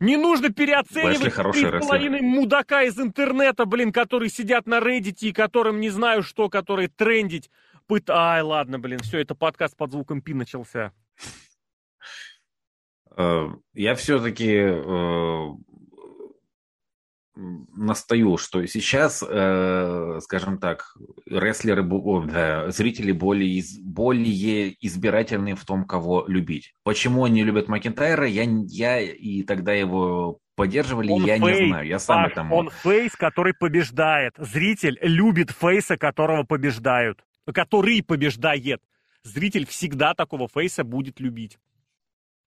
Не нужно переоценивать три с половиной мудака из интернета, блин, которые сидят на Reddit и которым не знаю что, которые трендить. Пыт... Ай, ладно, блин, все, это подкаст под звуком пи начался. Э, я все-таки э, настаю, что сейчас, э, скажем так, рестлеры, да, зрители более, из, более избирательные в том, кого любить. Почему они любят Макентайра, я, я и тогда его поддерживали, он я фейс, не знаю. Я сам Паш, этому... Он фейс, который побеждает. Зритель любит фейса, которого побеждают. Который побеждает. Зритель всегда такого фейса будет любить.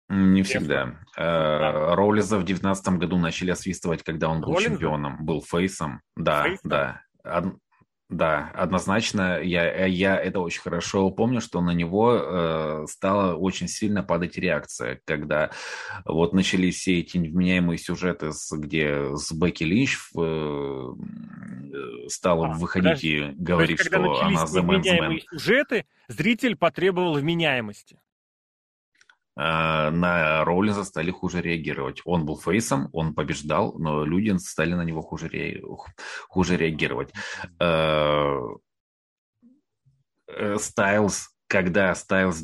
Не всегда. Да. Роулиза в девятнадцатом году начали освистывать, когда он был Роллинза? чемпионом, был фейсом. Да, фейсом? да. Од... Да, однозначно, я, я это очень хорошо помню, что на него э, стала очень сильно падать реакция, когда вот начались все эти невменяемые сюжеты, с, где с Бекки Линч э, э стала а, выходить подожди, и говорить, что она за мэнс сюжеты, зритель потребовал вменяемости. Э, на Роулинза стали хуже реагировать. Он был фейсом, он побеждал, но люди стали на него хуже, ре... хуже реагировать. Э, э, Стайлз, когда Стайлз,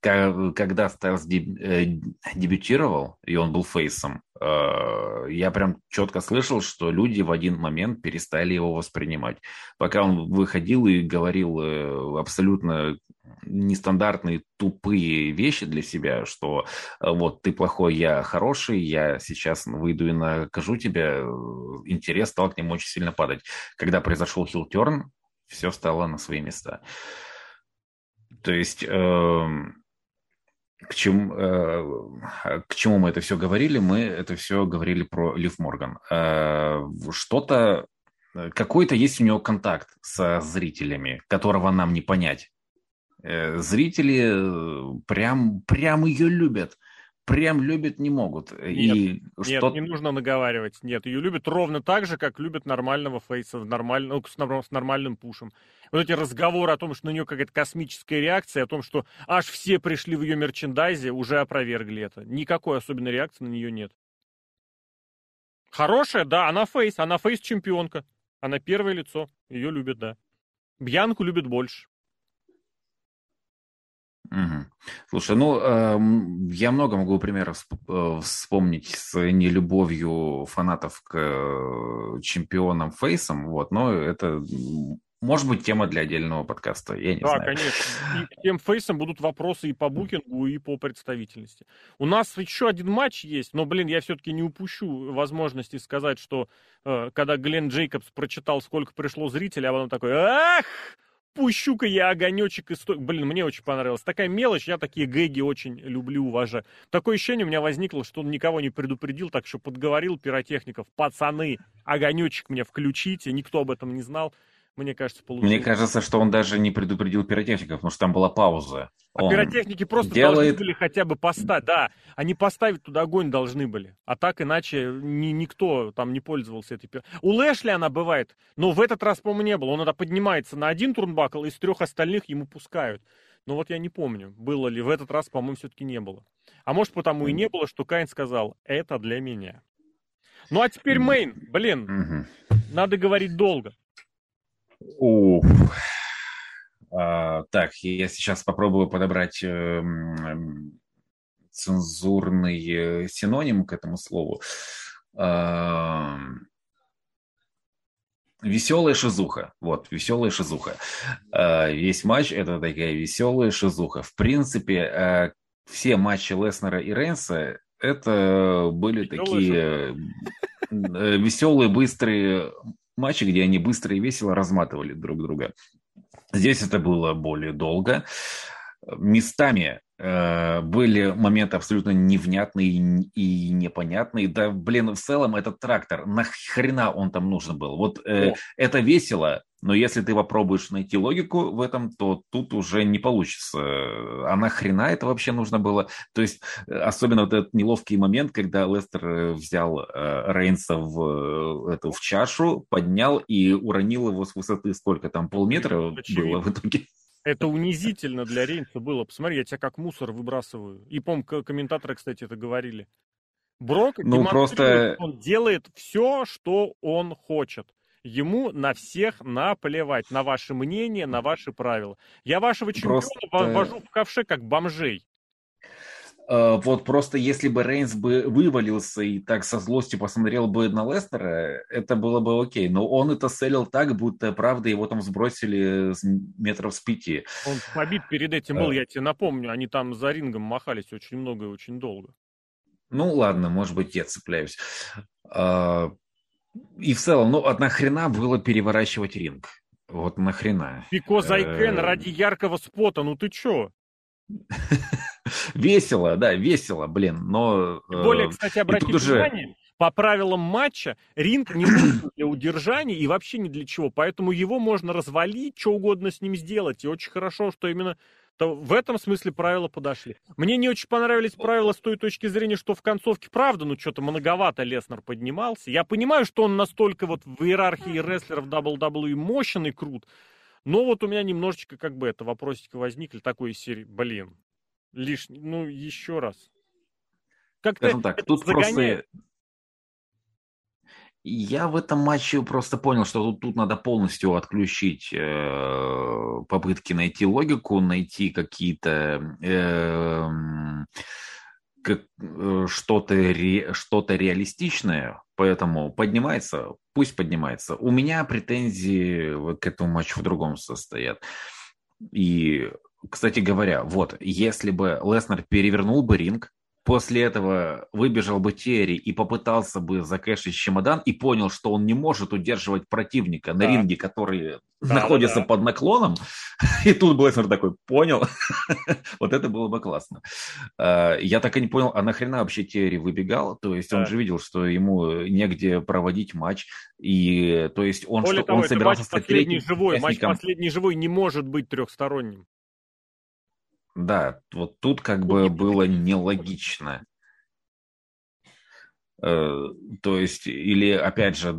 когда Стайлз дебютировал, и он был фейсом, я прям четко слышал, что люди в один момент перестали его воспринимать. Пока он выходил и говорил абсолютно нестандартные, тупые вещи для себя, что э, вот ты плохой, я хороший, я сейчас выйду и накажу тебя, э, интерес стал к нему очень сильно падать. Когда произошел хилтерн, все стало на свои места. То есть... Э, к чему, э, к чему мы это все говорили? Мы это все говорили про Лив Морган. Э, что-то, э, какой-то есть у него контакт со зрителями, которого нам не понять. Э, зрители э, прям, прям ее любят. Прям любят не могут. Нет, и нет что... не нужно наговаривать. Нет, ее любят ровно так же, как любят нормального фейса нормаль... ну, с, нормальным пушем. Вот эти разговоры о том, что на нее какая-то космическая реакция, о том, что аж все пришли в ее мерчендайзе, уже опровергли это. Никакой особенной реакции на нее нет. Хорошая, да, она фейс, она фейс-чемпионка. Она первое лицо, ее любят, да. Бьянку любят больше. Угу. Слушай, ну, э, я много могу примеров э, вспомнить с нелюбовью фанатов к э, чемпионам фейсам, вот, но это может быть тема для отдельного подкаста, я не да, знаю. Да, конечно. И к *laughs* тем фейсам будут вопросы и по букингу, и по представительности. У нас еще один матч есть, но, блин, я все-таки не упущу возможности сказать, что э, когда Глен Джейкобс прочитал, сколько пришло зрителей, а потом такой, ах, пущу-ка я огонечек и стой. Блин, мне очень понравилось. Такая мелочь, я такие гэги очень люблю, уважаю. Такое ощущение у меня возникло, что он никого не предупредил, так что подговорил пиротехников. Пацаны, огонечек мне включите, никто об этом не знал мне кажется, получилось. Мне кажется, что он даже не предупредил пиротехников, потому что там была пауза. А он пиротехники просто делает... должны были хотя бы поставить, да, они поставить туда огонь должны были. А так иначе ни, никто там не пользовался этой пир... У Лэшли она бывает, но в этот раз, по-моему, не было. Он это поднимается на один турнбакл, из трех остальных ему пускают. Но вот я не помню, было ли в этот раз, по-моему, все-таки не было. А может, потому и не было, что Кайн сказал, это для меня. Ну а теперь мейн, блин, надо говорить долго. Уф. А, так, я сейчас попробую подобрать э, цензурный э, синоним к этому слову. А, веселая шизуха. Вот, веселая шизуха. А, весь матч это такая веселая шизуха. В принципе, а, все матчи Леснера и Рейнса это были веселая такие шизуха. веселые, быстрые матчи, где они быстро и весело разматывали друг друга. Здесь это было более долго. Местами э, были моменты абсолютно невнятные и непонятные. Да, блин, в целом этот трактор, нахрена он там нужен был? Вот э, это весело, Но если ты попробуешь найти логику в этом, то тут уже не получится. А нахрена это вообще нужно было? То есть, э, особенно вот этот неловкий момент, когда Лестер э, взял э, Рейнса в, эту, в чашу, поднял и уронил его с высоты сколько там, полметра Очевидно. было в итоге. Это унизительно для Рейнса было. Посмотри, я тебя как мусор выбрасываю. И, по комментаторы, кстати, это говорили. Брок ну, просто... он делает все, что он хочет. Ему на всех наплевать, на ваше мнение, на ваши правила. Я вашего чемпиона просто... вожу в ковше как бомжей. Uh, вот просто если бы Рейнс бы вывалился и так со злостью посмотрел бы на Лестера, это было бы окей. Но он это селил так, будто правда его там сбросили с метров с пяти. Он побит перед этим был, uh. я тебе напомню. Они там за рингом махались очень много и очень долго. Ну ладно, может быть, я цепляюсь. Uh, и в целом, ну, а нахрена было переворачивать ринг? Вот нахрена. Because I can ради яркого спота, ну ты чё? *laughs* Весело, да, весело, блин, но... Тем более, кстати, обратите внимание, уже... по правилам матча ринг не нужен для удержания и вообще ни для чего, поэтому его можно развалить, что угодно с ним сделать, и очень хорошо, что именно то в этом смысле правила подошли. Мне не очень понравились правила с той точки зрения, что в концовке, правда, ну что-то многовато Леснер поднимался. Я понимаю, что он настолько вот в иерархии рестлеров WWE мощен и крут, но вот у меня немножечко как бы это вопросики возникли такой серии, блин, лишний, ну еще раз. Как-то так, тут загоняет. просто я в этом матче просто понял, что тут, тут надо полностью отключить э, попытки найти логику, найти какие-то э, как, э, что-то ре, что-то реалистичное, поэтому поднимается, пусть поднимается. У меня претензии к этому матчу в другом состоят. И, кстати говоря, вот, если бы Леснер перевернул бы ринг, после этого выбежал бы Терри и попытался бы закэшить чемодан и понял, что он не может удерживать противника да. на ринге, который да, находится да, да. под наклоном, *laughs* и тут Блэснер такой, понял, *laughs* вот это было бы классно. А, я так и не понял, а нахрена вообще Терри выбегал, то есть да. он же видел, что ему негде проводить матч, и то есть он, Более что, того, он собирался стать третьим живой, Матч последний живой не может быть трехсторонним. Да, вот тут как бы было нелогично. Э, то есть, или, опять же,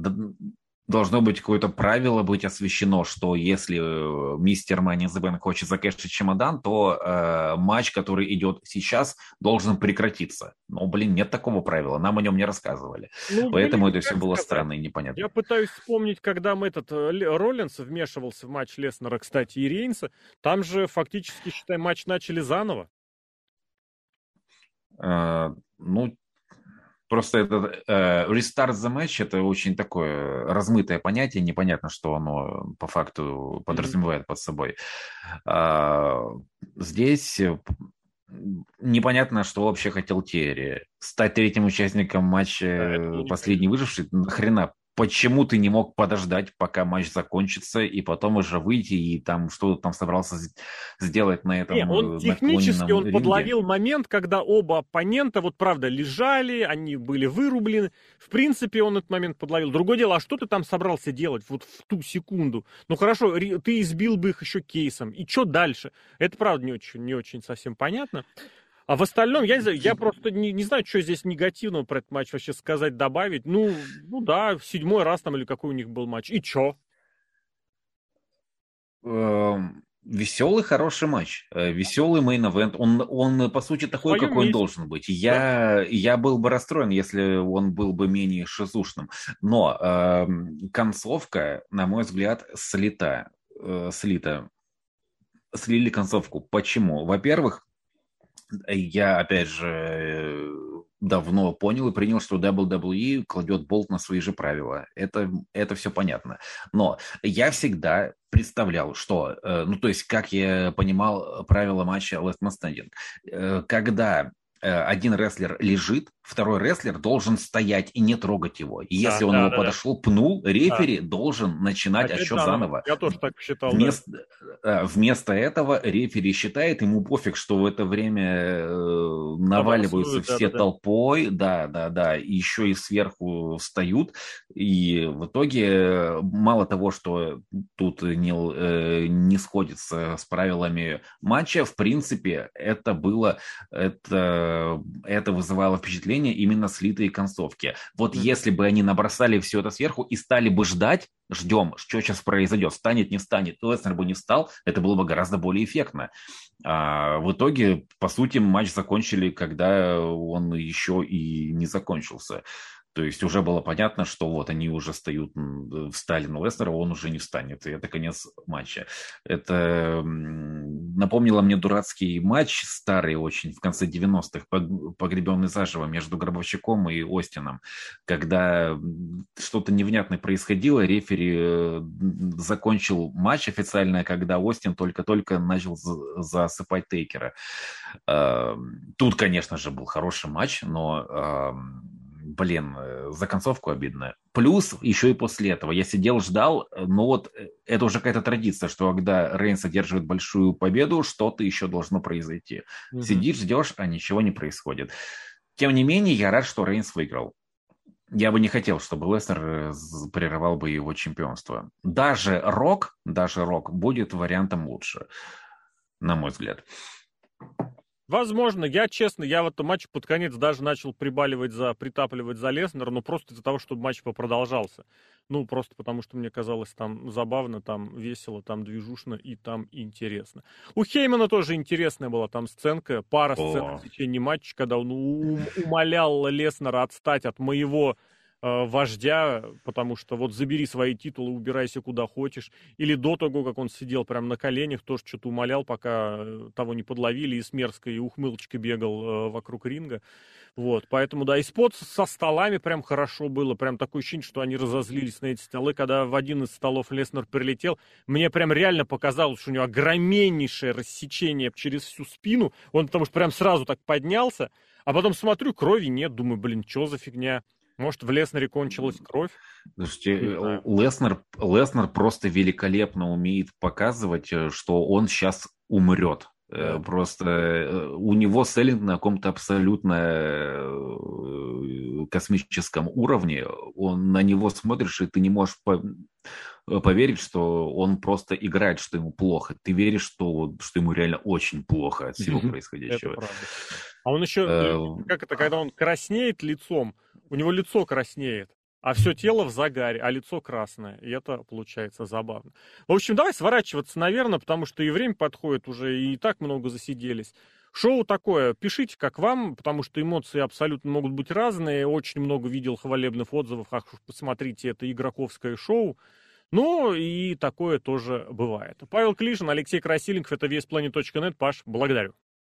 должно быть какое-то правило быть освещено, что если э, мистер Мани Бен хочет закэшить чемодан, то э, матч, который идет сейчас, должен прекратиться. Но, блин, нет такого правила, нам о нем не рассказывали. Ну, Поэтому блин, это все было сказать? странно и непонятно. Я пытаюсь вспомнить, когда мы этот э, Роллинс вмешивался в матч Леснера, кстати, и Рейнса, там же фактически, считай, матч начали заново. Uh, ну, Просто этот э, restart the match это очень такое размытое понятие, непонятно, что оно по факту подразумевает под собой. А, здесь непонятно, что вообще хотел Терри. Стать третьим участником матча да, последний выживший, нахрена почему ты не мог подождать, пока матч закончится, и потом уже выйти и там что-то там собрался сделать на этом Не, он технически он ринге. подловил момент, когда оба оппонента, вот правда, лежали, они были вырублены. В принципе, он этот момент подловил. Другое дело, а что ты там собрался делать вот в ту секунду? Ну хорошо, ты избил бы их еще кейсом. И что дальше? Это правда не очень, не очень совсем понятно. А в остальном, я, я просто не, не знаю, что здесь негативного про этот матч вообще сказать, добавить. Ну, ну да, седьмой раз там или какой у них был матч. И чё? Эм, веселый, хороший матч. Э, Веселый мейн-эвент. Он, он, по сути, такой, какой месте. он должен быть. Я, да. я был бы расстроен, если он был бы менее шизушным. Но э, концовка, на мой взгляд, слита. Э, слита. Слили концовку. Почему? Во-первых, я, опять же, давно понял и принял, что WWE кладет болт на свои же правила. Это, это все понятно. Но я всегда представлял, что, э, ну, то есть, как я понимал правила матча Last Man Standing, э, когда один рестлер лежит, второй рестлер должен стоять и не трогать его. И да, если он да, его да, подошел, да. пнул, рефери да. должен начинать Опять отсчет заново. Я тоже так считал. Вместо, да. вместо этого рефери считает, ему пофиг, что в это время э, наваливаются Обоссуют, все да, толпой, да, да, да, и еще и сверху встают. И в итоге мало того, что тут не, э, не сходится с правилами матча, в принципе, это было, это, это вызывало впечатление именно слитые концовки. Вот mm-hmm. если бы они набросали все это сверху и стали бы ждать, ждем, что сейчас произойдет, станет, не станет, Леснер бы не встал, это было бы гораздо более эффектно. А в итоге, по сути, матч закончили, когда он еще и не закончился. То есть уже было понятно, что вот они уже стоят, встали на Лестера, он уже не встанет. И это конец матча. Это напомнило мне дурацкий матч, старый очень, в конце 90-х, погребенный заживо между Гробовщиком и Остином, когда что-то невнятное происходило, рефери э, закончил матч официально, когда Остин только-только начал засыпать Тейкера. Тут, конечно же, был хороший матч, но блин, э, за концовку обидно. Плюс еще и после этого я сидел, ждал, э, но вот э, это уже какая-то традиция, что когда Рейнс одерживает большую победу, что-то еще должно произойти. Mm-hmm. Сидишь, ждешь, а ничего не происходит. Тем не менее, я рад, что Рейнс выиграл. Я бы не хотел, чтобы Лестер прерывал бы его чемпионство. Даже Рок, даже Рок будет вариантом лучше, на мой взгляд. Возможно, я честно, я в этом матче под конец даже начал прибаливать за, притапливать за Леснера, но просто из-за того, чтобы матч попродолжался. Ну, просто потому что мне казалось там забавно, там весело, там движушно и там интересно. У Хеймана тоже интересная была там сценка, пара сцен в течение матча, когда он умолял Леснера отстать от моего вождя, потому что вот забери свои титулы, убирайся куда хочешь. Или до того, как он сидел прямо на коленях, тоже что-то умолял, пока э, того не подловили, и с мерзкой ухмылочкой бегал э, вокруг ринга. Вот, поэтому, да, и спот со столами прям хорошо было, прям такое ощущение, что они разозлились на эти столы, когда в один из столов Леснер прилетел, мне прям реально показалось, что у него огромнейшее рассечение через всю спину, он потому что прям сразу так поднялся, а потом смотрю, крови нет, думаю, блин, что за фигня, может, в Леснере кончилась кровь? Слушайте, э, Леснер, Леснер просто великолепно умеет показывать, э, что он сейчас умрет. Э, просто у него селлинг на каком-то абсолютно космическом уровне. Он на него смотришь, и ты не можешь поверить, что он просто играет, что ему плохо. Ты веришь, что, что ему реально очень плохо от всего происходящего. А он еще, как это, когда он краснеет лицом, у него лицо краснеет, а все тело в загаре, а лицо красное. И это получается забавно. В общем, давай сворачиваться, наверное, потому что и время подходит уже, и так много засиделись. Шоу такое, пишите, как вам, потому что эмоции абсолютно могут быть разные. Очень много видел хвалебных отзывов, ах, посмотрите, это игроковское шоу. Ну, и такое тоже бывает. Павел Клишин, Алексей Красильников, это весьplanet.net. Паш, благодарю.